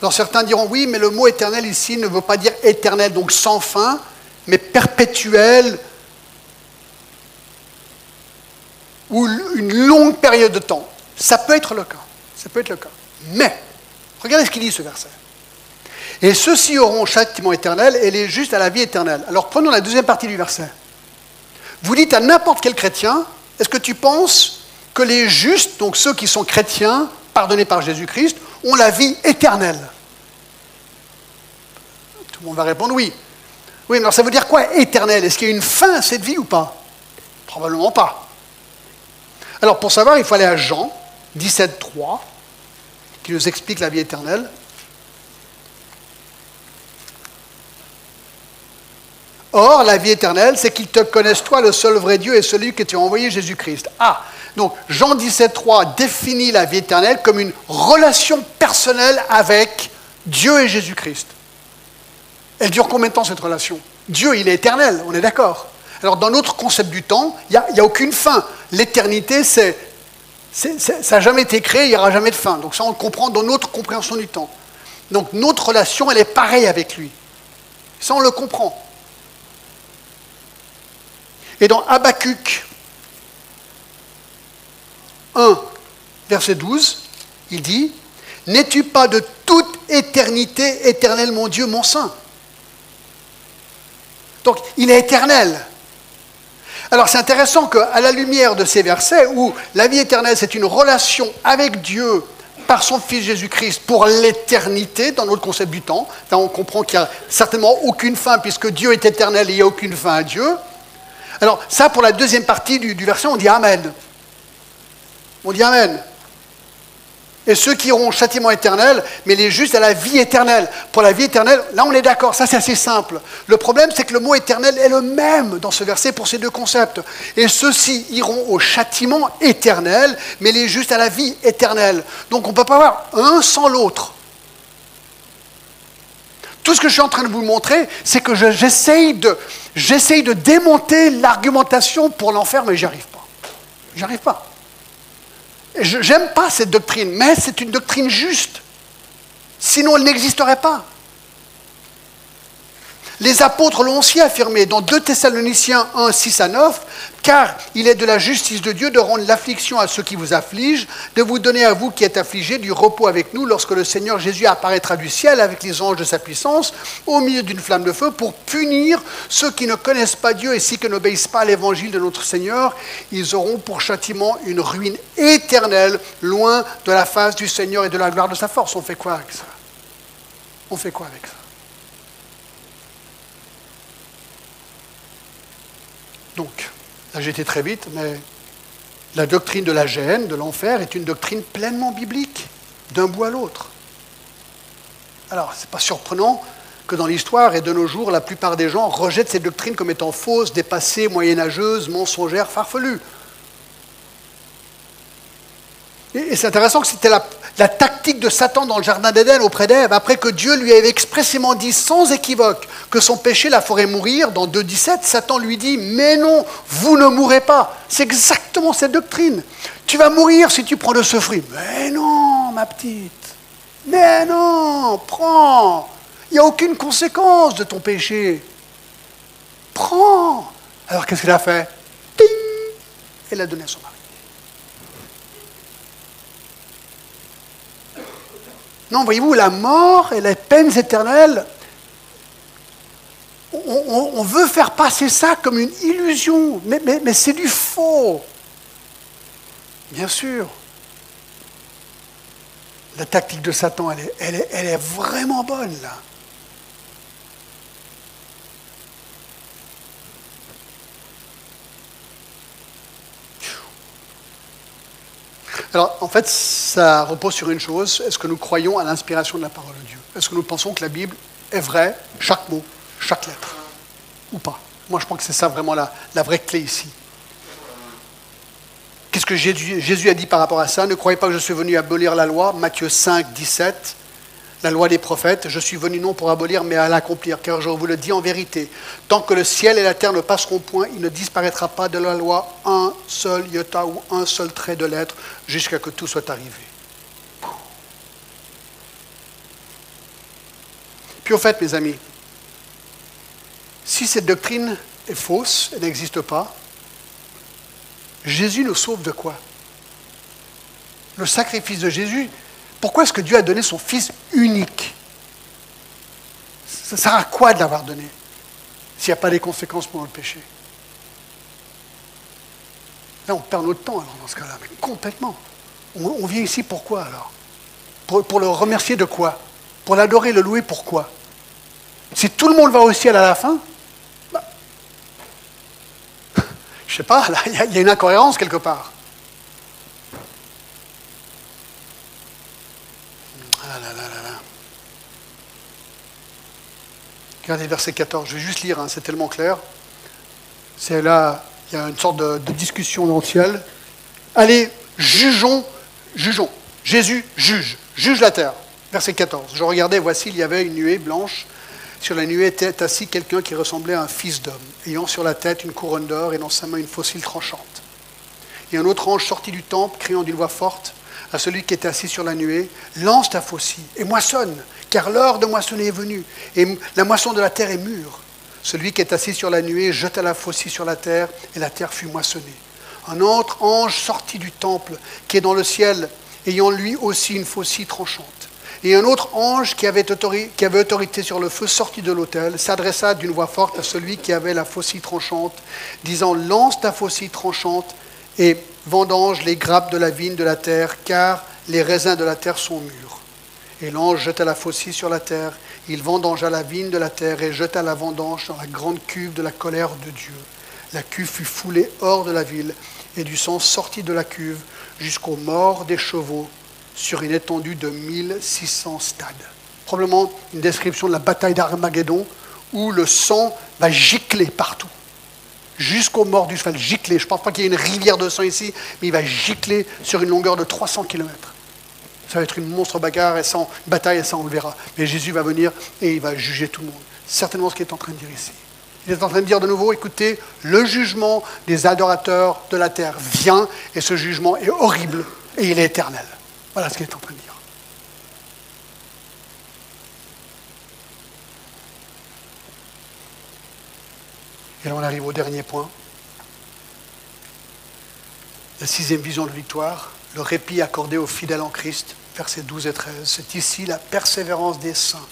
Alors certains diront Oui, mais le mot éternel ici ne veut pas dire éternel, donc sans fin, mais perpétuel, ou une longue période de temps. Ça peut être le cas. Ça peut être le cas. Mais, regardez ce qu'il dit ce verset. Et ceux-ci auront châtiment éternel et les justes à la vie éternelle. Alors prenons la deuxième partie du verset. Vous dites à n'importe quel chrétien, est-ce que tu penses que les justes, donc ceux qui sont chrétiens, pardonnés par Jésus-Christ, ont la vie éternelle? Tout le monde va répondre oui. Oui, mais alors ça veut dire quoi éternel? Est-ce qu'il y a une fin à cette vie ou pas? Probablement pas. Alors pour savoir, il faut aller à Jean 17, 3, qui nous explique la vie éternelle. Or, la vie éternelle, c'est qu'ils te connaissent, toi, le seul vrai Dieu, et celui que tu as envoyé, Jésus-Christ. Ah, donc Jean 17, 3 définit la vie éternelle comme une relation personnelle avec Dieu et Jésus-Christ. Elle dure combien de temps cette relation? Dieu, il est éternel, on est d'accord. Alors dans notre concept du temps, il n'y a, aucune fin. L'éternité, c'est, ça n'a jamais été créé, il n'y aura jamais de fin. Donc ça, on le comprend dans notre compréhension du temps. Donc notre relation, elle est pareille avec lui. Ça, on le comprend. Et dans Habacuc 1, verset 12, il dit, N'es-tu pas de toute éternité éternel, mon Dieu, mon Saint? Donc, il est éternel. Alors c'est intéressant qu'à la lumière de ces versets où la vie éternelle c'est une relation avec Dieu par son Fils Jésus-Christ pour l'éternité dans notre concept du temps, on comprend qu'il n'y a certainement aucune fin puisque Dieu est éternel et il n'y a aucune fin à Dieu. Alors ça pour la deuxième partie du verset on dit Amen. On dit Amen et ceux qui auront châtiment éternel, mais les justes à la vie éternelle. Pour la vie éternelle, là on est d'accord, ça c'est assez simple. Le problème c'est que le mot éternel est le même dans ce verset pour ces deux concepts. Et ceux-ci iront au châtiment éternel, mais les justes à la vie éternelle. Donc on ne peut pas avoir un sans l'autre. Tout ce que je suis en train de vous montrer, c'est que j'essaye de, de démonter l'argumentation pour l'enfer, mais j'y arrive pas. J'y arrive pas. J'aime pas cette doctrine, mais c'est une doctrine juste. Sinon, elle n'existerait pas. Les apôtres l'ont aussi affirmé dans 2 Thessaloniciens 1, 6 à 9, Car il est de la justice de Dieu de rendre l'affliction à ceux qui vous affligent, de vous donner à vous qui êtes affligés du repos avec nous lorsque le Seigneur Jésus apparaîtra du ciel avec les anges de sa puissance au milieu d'une flamme de feu pour punir ceux qui ne connaissent pas Dieu et ceux qui n'obéissent pas à l'évangile de notre Seigneur. Ils auront pour châtiment une ruine éternelle, loin de la face du Seigneur et de la gloire de sa force. On fait quoi avec ça? On fait quoi avec ça? Donc, j'ai été très vite, mais la doctrine de la gêne, de l'enfer, est une doctrine pleinement biblique, d'un bout à l'autre. Alors, ce n'est pas surprenant que dans l'histoire et de nos jours, la plupart des gens rejettent cette doctrine comme étant fausse, dépassée, moyenâgeuse, mensongère, farfelue. Et, c'est intéressant que c'était la, la tactique de Satan dans le jardin d'Éden auprès d'Ève, après que Dieu lui avait expressément dit sans équivoque que son péché la ferait mourir, dans 2.17, Satan lui dit, mais non, vous ne mourrez pas. C'est exactement cette doctrine. Tu vas mourir si tu prends de ce fruit. Mais non, ma petite. Mais non, prends. Il n'y a aucune conséquence de ton péché. Prends. Alors qu'est-ce qu'elle a fait? Ting Elle a donné à son mari. Non, voyez-vous, la mort et les peines éternelles, on, veut faire passer ça comme une illusion, mais, c'est du faux. Bien sûr. La tactique de Satan, elle est, est vraiment bonne, là. Alors, en fait, ça repose sur une chose. Est-ce que nous croyons à l'inspiration de la parole de Dieu? Est-ce que nous pensons que la Bible est vraie, chaque mot, chaque lettre Ou pas? Moi, je pense que c'est ça vraiment la, la vraie clé ici. Qu'est-ce que Jésus, Jésus, a dit par rapport à ça? Ne croyez pas que je suis venu abolir la loi. Matthieu 5, 17 la loi des prophètes, je suis venu non pour abolir, mais à l'accomplir, car je vous le dis en vérité, tant que le ciel et la terre ne passeront point, il ne disparaîtra pas de la loi un seul iota ou un seul trait de lettre, jusqu'à que tout soit arrivé. Puis au fait, mes amis, si cette doctrine est fausse, elle n'existe pas, Jésus nous sauve de quoi? Le sacrifice de Jésus, pourquoi est-ce que Dieu a donné son Fils unique? Ça sert à quoi de l'avoir donné s'il n'y a pas des conséquences pour le péché? Là, on perd notre temps alors dans ce cas-là, mais complètement. On, vient ici pourquoi alors? Pour, le remercier de quoi? Pour l'adorer, le louer, pourquoi Si tout le monde va au ciel à la fin, bah, je ne sais pas, il y, a une incohérence quelque part. Regardez verset 14, je vais juste lire, hein, c'est tellement clair. C'est là, il y a une sorte de, discussion dans le ciel. Allez, jugeons, jugeons. Jésus juge, juge la terre. Verset 14. Je regardais, voici, il y avait une nuée blanche. Sur la nuée était assis quelqu'un qui ressemblait à un fils d'homme, ayant sur la tête une couronne d'or et dans sa main une fossile tranchante. Et un autre ange sortit du temple, criant d'une voix forte à celui qui était assis sur la nuée, lance ta faucille et moissonne, car l'heure de moissonner est venue, et la moisson de la terre est mûre. Celui qui est assis sur la nuée jeta la faucille sur la terre, et la terre fut moissonnée. Un autre ange sortit du temple, qui est dans le ciel, ayant lui aussi une faucille tranchante. Et un autre ange qui avait, autorité, sur le feu sortit de l'autel, s'adressa d'une voix forte à celui qui avait la faucille tranchante, disant Lance ta faucille tranchante et vendange les grappes de la vigne de la terre, car les raisins de la terre sont mûrs. Et l'ange jeta la faucille sur la terre, il vendangea la vigne de la terre et jeta la vendange dans la grande cuve de la colère de Dieu. La cuve fut foulée hors de la ville, et du sang sortit de la cuve jusqu'aux morts des chevaux sur une étendue de 1600 stades. Probablement une description de la bataille d'Armageddon où le sang va gicler partout jusqu'aux morts du cheval, gicler. Je ne pense pas qu'il y ait une rivière de sang ici, mais il va gicler sur une longueur de 300 km. Ça va être une monstre bagarre et sans bataille, et ça on le verra. Mais Jésus va venir et il va juger tout le monde. Certainement ce qu'il est en train de dire ici. Il est en train de dire de nouveau, écoutez, le jugement des adorateurs de la terre vient et ce jugement est horrible et il est éternel. Voilà ce qu'il est en train de dire. Et là, on arrive au dernier point. La sixième vision de victoire, le répit accordé aux fidèles en Christ, versets 12 et 13. C'est ici la persévérance des saints,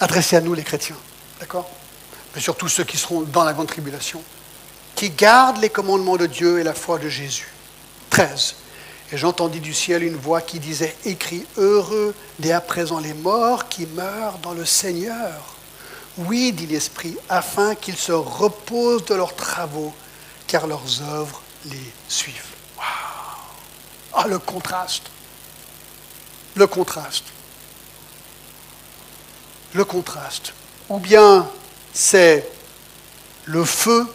adressée à nous les chrétiens, d'accord? Mais surtout ceux qui seront dans la grande tribulation, qui gardent les commandements de Dieu et la foi de Jésus. 13. Et j'entendis du ciel une voix qui disait, écrit, heureux dès à présent les morts qui meurent dans le Seigneur. Oui, dit l'Esprit, afin qu'ils se reposent de leurs travaux, car leurs œuvres les suivent. Ah, le contraste. Le contraste. Le contraste. Ou bien c'est le feu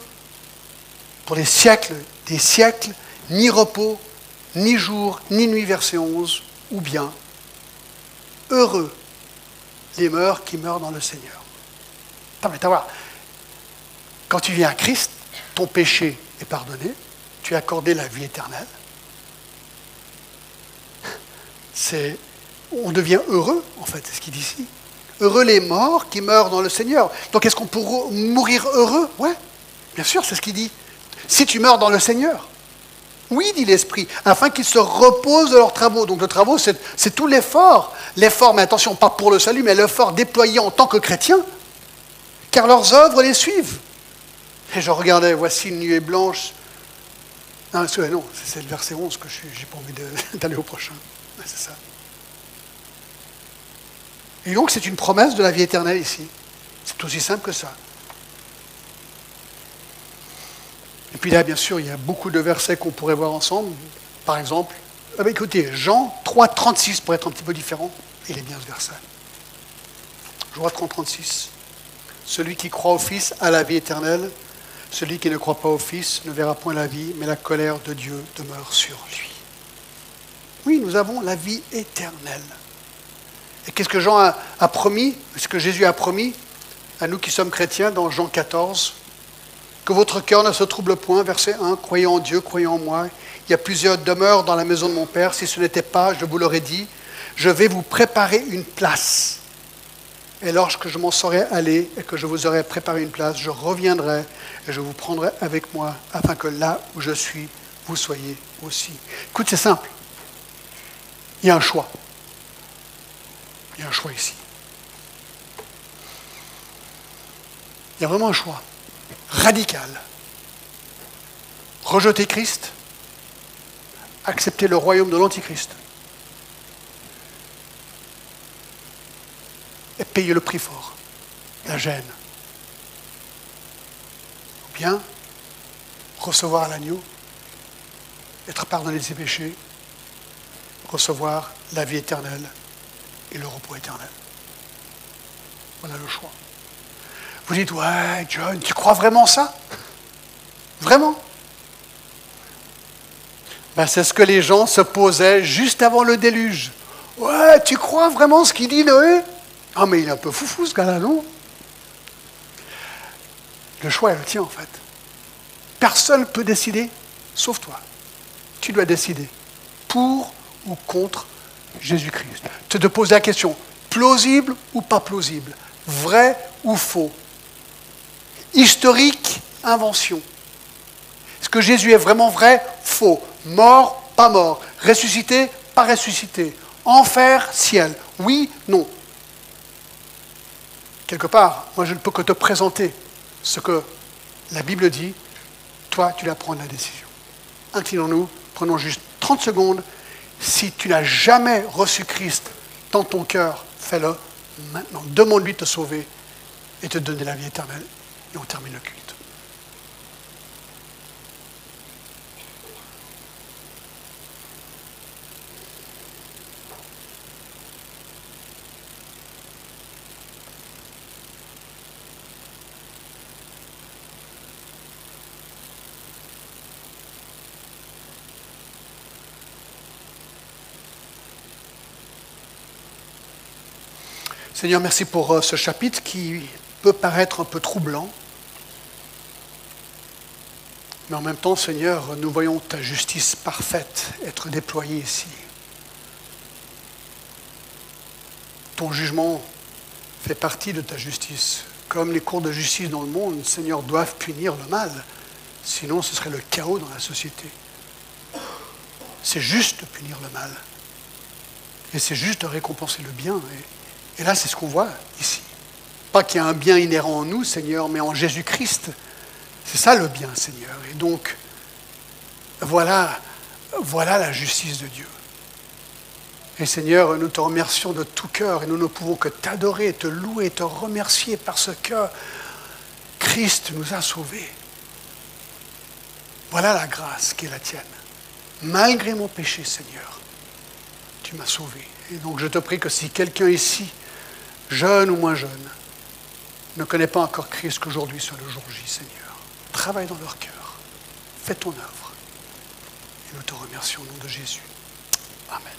pour les siècles des siècles, ni repos, ni jour, ni nuit, verset 11, ou bien heureux les meurs qui meurent dans le Seigneur. Quand tu viens à Christ, ton péché est pardonné, tu es accordé la vie éternelle. On devient heureux, en fait, c'est ce qu'il dit ici. Heureux les morts qui meurent dans le Seigneur. Donc est-ce qu'on peut mourir heureux? Ouais, bien sûr, c'est ce qu'il dit. Si tu meurs dans le Seigneur. Oui, dit l'Esprit, afin qu'ils se reposent de leurs travaux. Donc le travaux, c'est tout l'effort. L'effort, mais attention, pas pour le salut, mais l'effort déployé en tant que chrétien, car leurs œuvres les suivent. Et je regardais, voici une nuée blanche non, c'est le verset 11 que je n'ai pas envie d'aller au prochain. C'est ça. Et donc, c'est une promesse de la vie éternelle ici. C'est aussi simple que ça. Et puis là, bien sûr, il y a beaucoup de versets qu'on pourrait voir ensemble. Par exemple, ah ben, écoutez, Jean 3, 36, pour être un petit peu différent, il est bien ce verset. Jean 3, 36. Celui qui croit au Fils a la vie éternelle. Celui qui ne croit pas au Fils ne verra point la vie, mais la colère de Dieu demeure sur lui. Oui, nous avons la vie éternelle. Et qu'est-ce que Jean a, promis Ce que Jésus a promis à nous qui sommes chrétiens dans Jean 14 Que votre cœur ne se trouble point, verset 1, croyez en Dieu, croyez en moi. Il y a plusieurs demeures dans la maison de mon Père. Si ce n'était pas, je vous l'aurais dit, je vais vous préparer une place. Et lorsque je m'en serai allé et que je vous aurai préparé une place, je reviendrai et je vous prendrai avec moi afin que là où je suis, vous soyez aussi. Écoute, c'est simple. Il y a un choix. Il y a un choix ici. Il y a vraiment un choix radical. Rejeter Christ, accepter le royaume de l'Antichrist. et payer le prix fort, la gêne. Ou bien recevoir l'agneau, être pardonné de ses péchés, recevoir la vie éternelle et le repos éternel. Voilà le choix. Vous dites, ouais, John, tu crois vraiment ça? Vraiment? Ben, C'est ce que les gens se posaient juste avant le déluge. Ouais, tu crois vraiment ce qu'il dit Noé? Ah, mais il est un peu foufou ce gars-là, non? Le choix est le tien, en fait. Personne ne peut décider, sauf toi. Tu dois décider pour ou contre Jésus-Christ. Tu te poses la question, plausible ou pas plausible? Vrai ou faux? Historique, invention. Est-ce que Jésus est vraiment vrai Faux? Mort, pas mort? Ressuscité, pas ressuscité? Enfer, ciel? Oui, non quelque part, moi je ne peux que te présenter ce que la Bible dit, toi tu dois prendre la décision. Inclinons-nous, prenons juste 30 secondes. Si tu n'as jamais reçu Christ dans ton cœur, fais-le maintenant. Demande-lui de te sauver et te donner la vie éternelle. Et on termine le culte. Seigneur, merci pour euh, ce chapitre qui peut paraître un peu troublant. Mais en même temps, Seigneur, nous voyons ta justice parfaite être déployée ici. Ton jugement fait partie de ta justice. Comme les cours de justice dans le monde, Seigneur, doivent punir le mal. Sinon, ce serait le chaos dans la société. c'est juste de punir le mal. Et c'est juste de récompenser le bien. Et là, c'est ce qu'on voit ici. Pas qu'il y a un bien inhérent en nous, Seigneur, mais en Jésus-Christ. C'est ça le bien, Seigneur. Et donc, voilà, voilà la justice de Dieu. Et Seigneur, nous te remercions de tout cœur et nous ne pouvons que t'adorer, te louer, te remercier parce que Christ nous a sauvés. Voilà la grâce qui est la tienne. Malgré mon péché, Seigneur, tu m'as sauvé. Et donc je te prie que si quelqu'un ici, jeune ou moins jeune, ne connaît pas encore Christ, qu'aujourd'hui soit le jour J, Seigneur. Travaille dans leur cœur. Fais ton œuvre. Et nous te remercions au nom de Jésus. Amen.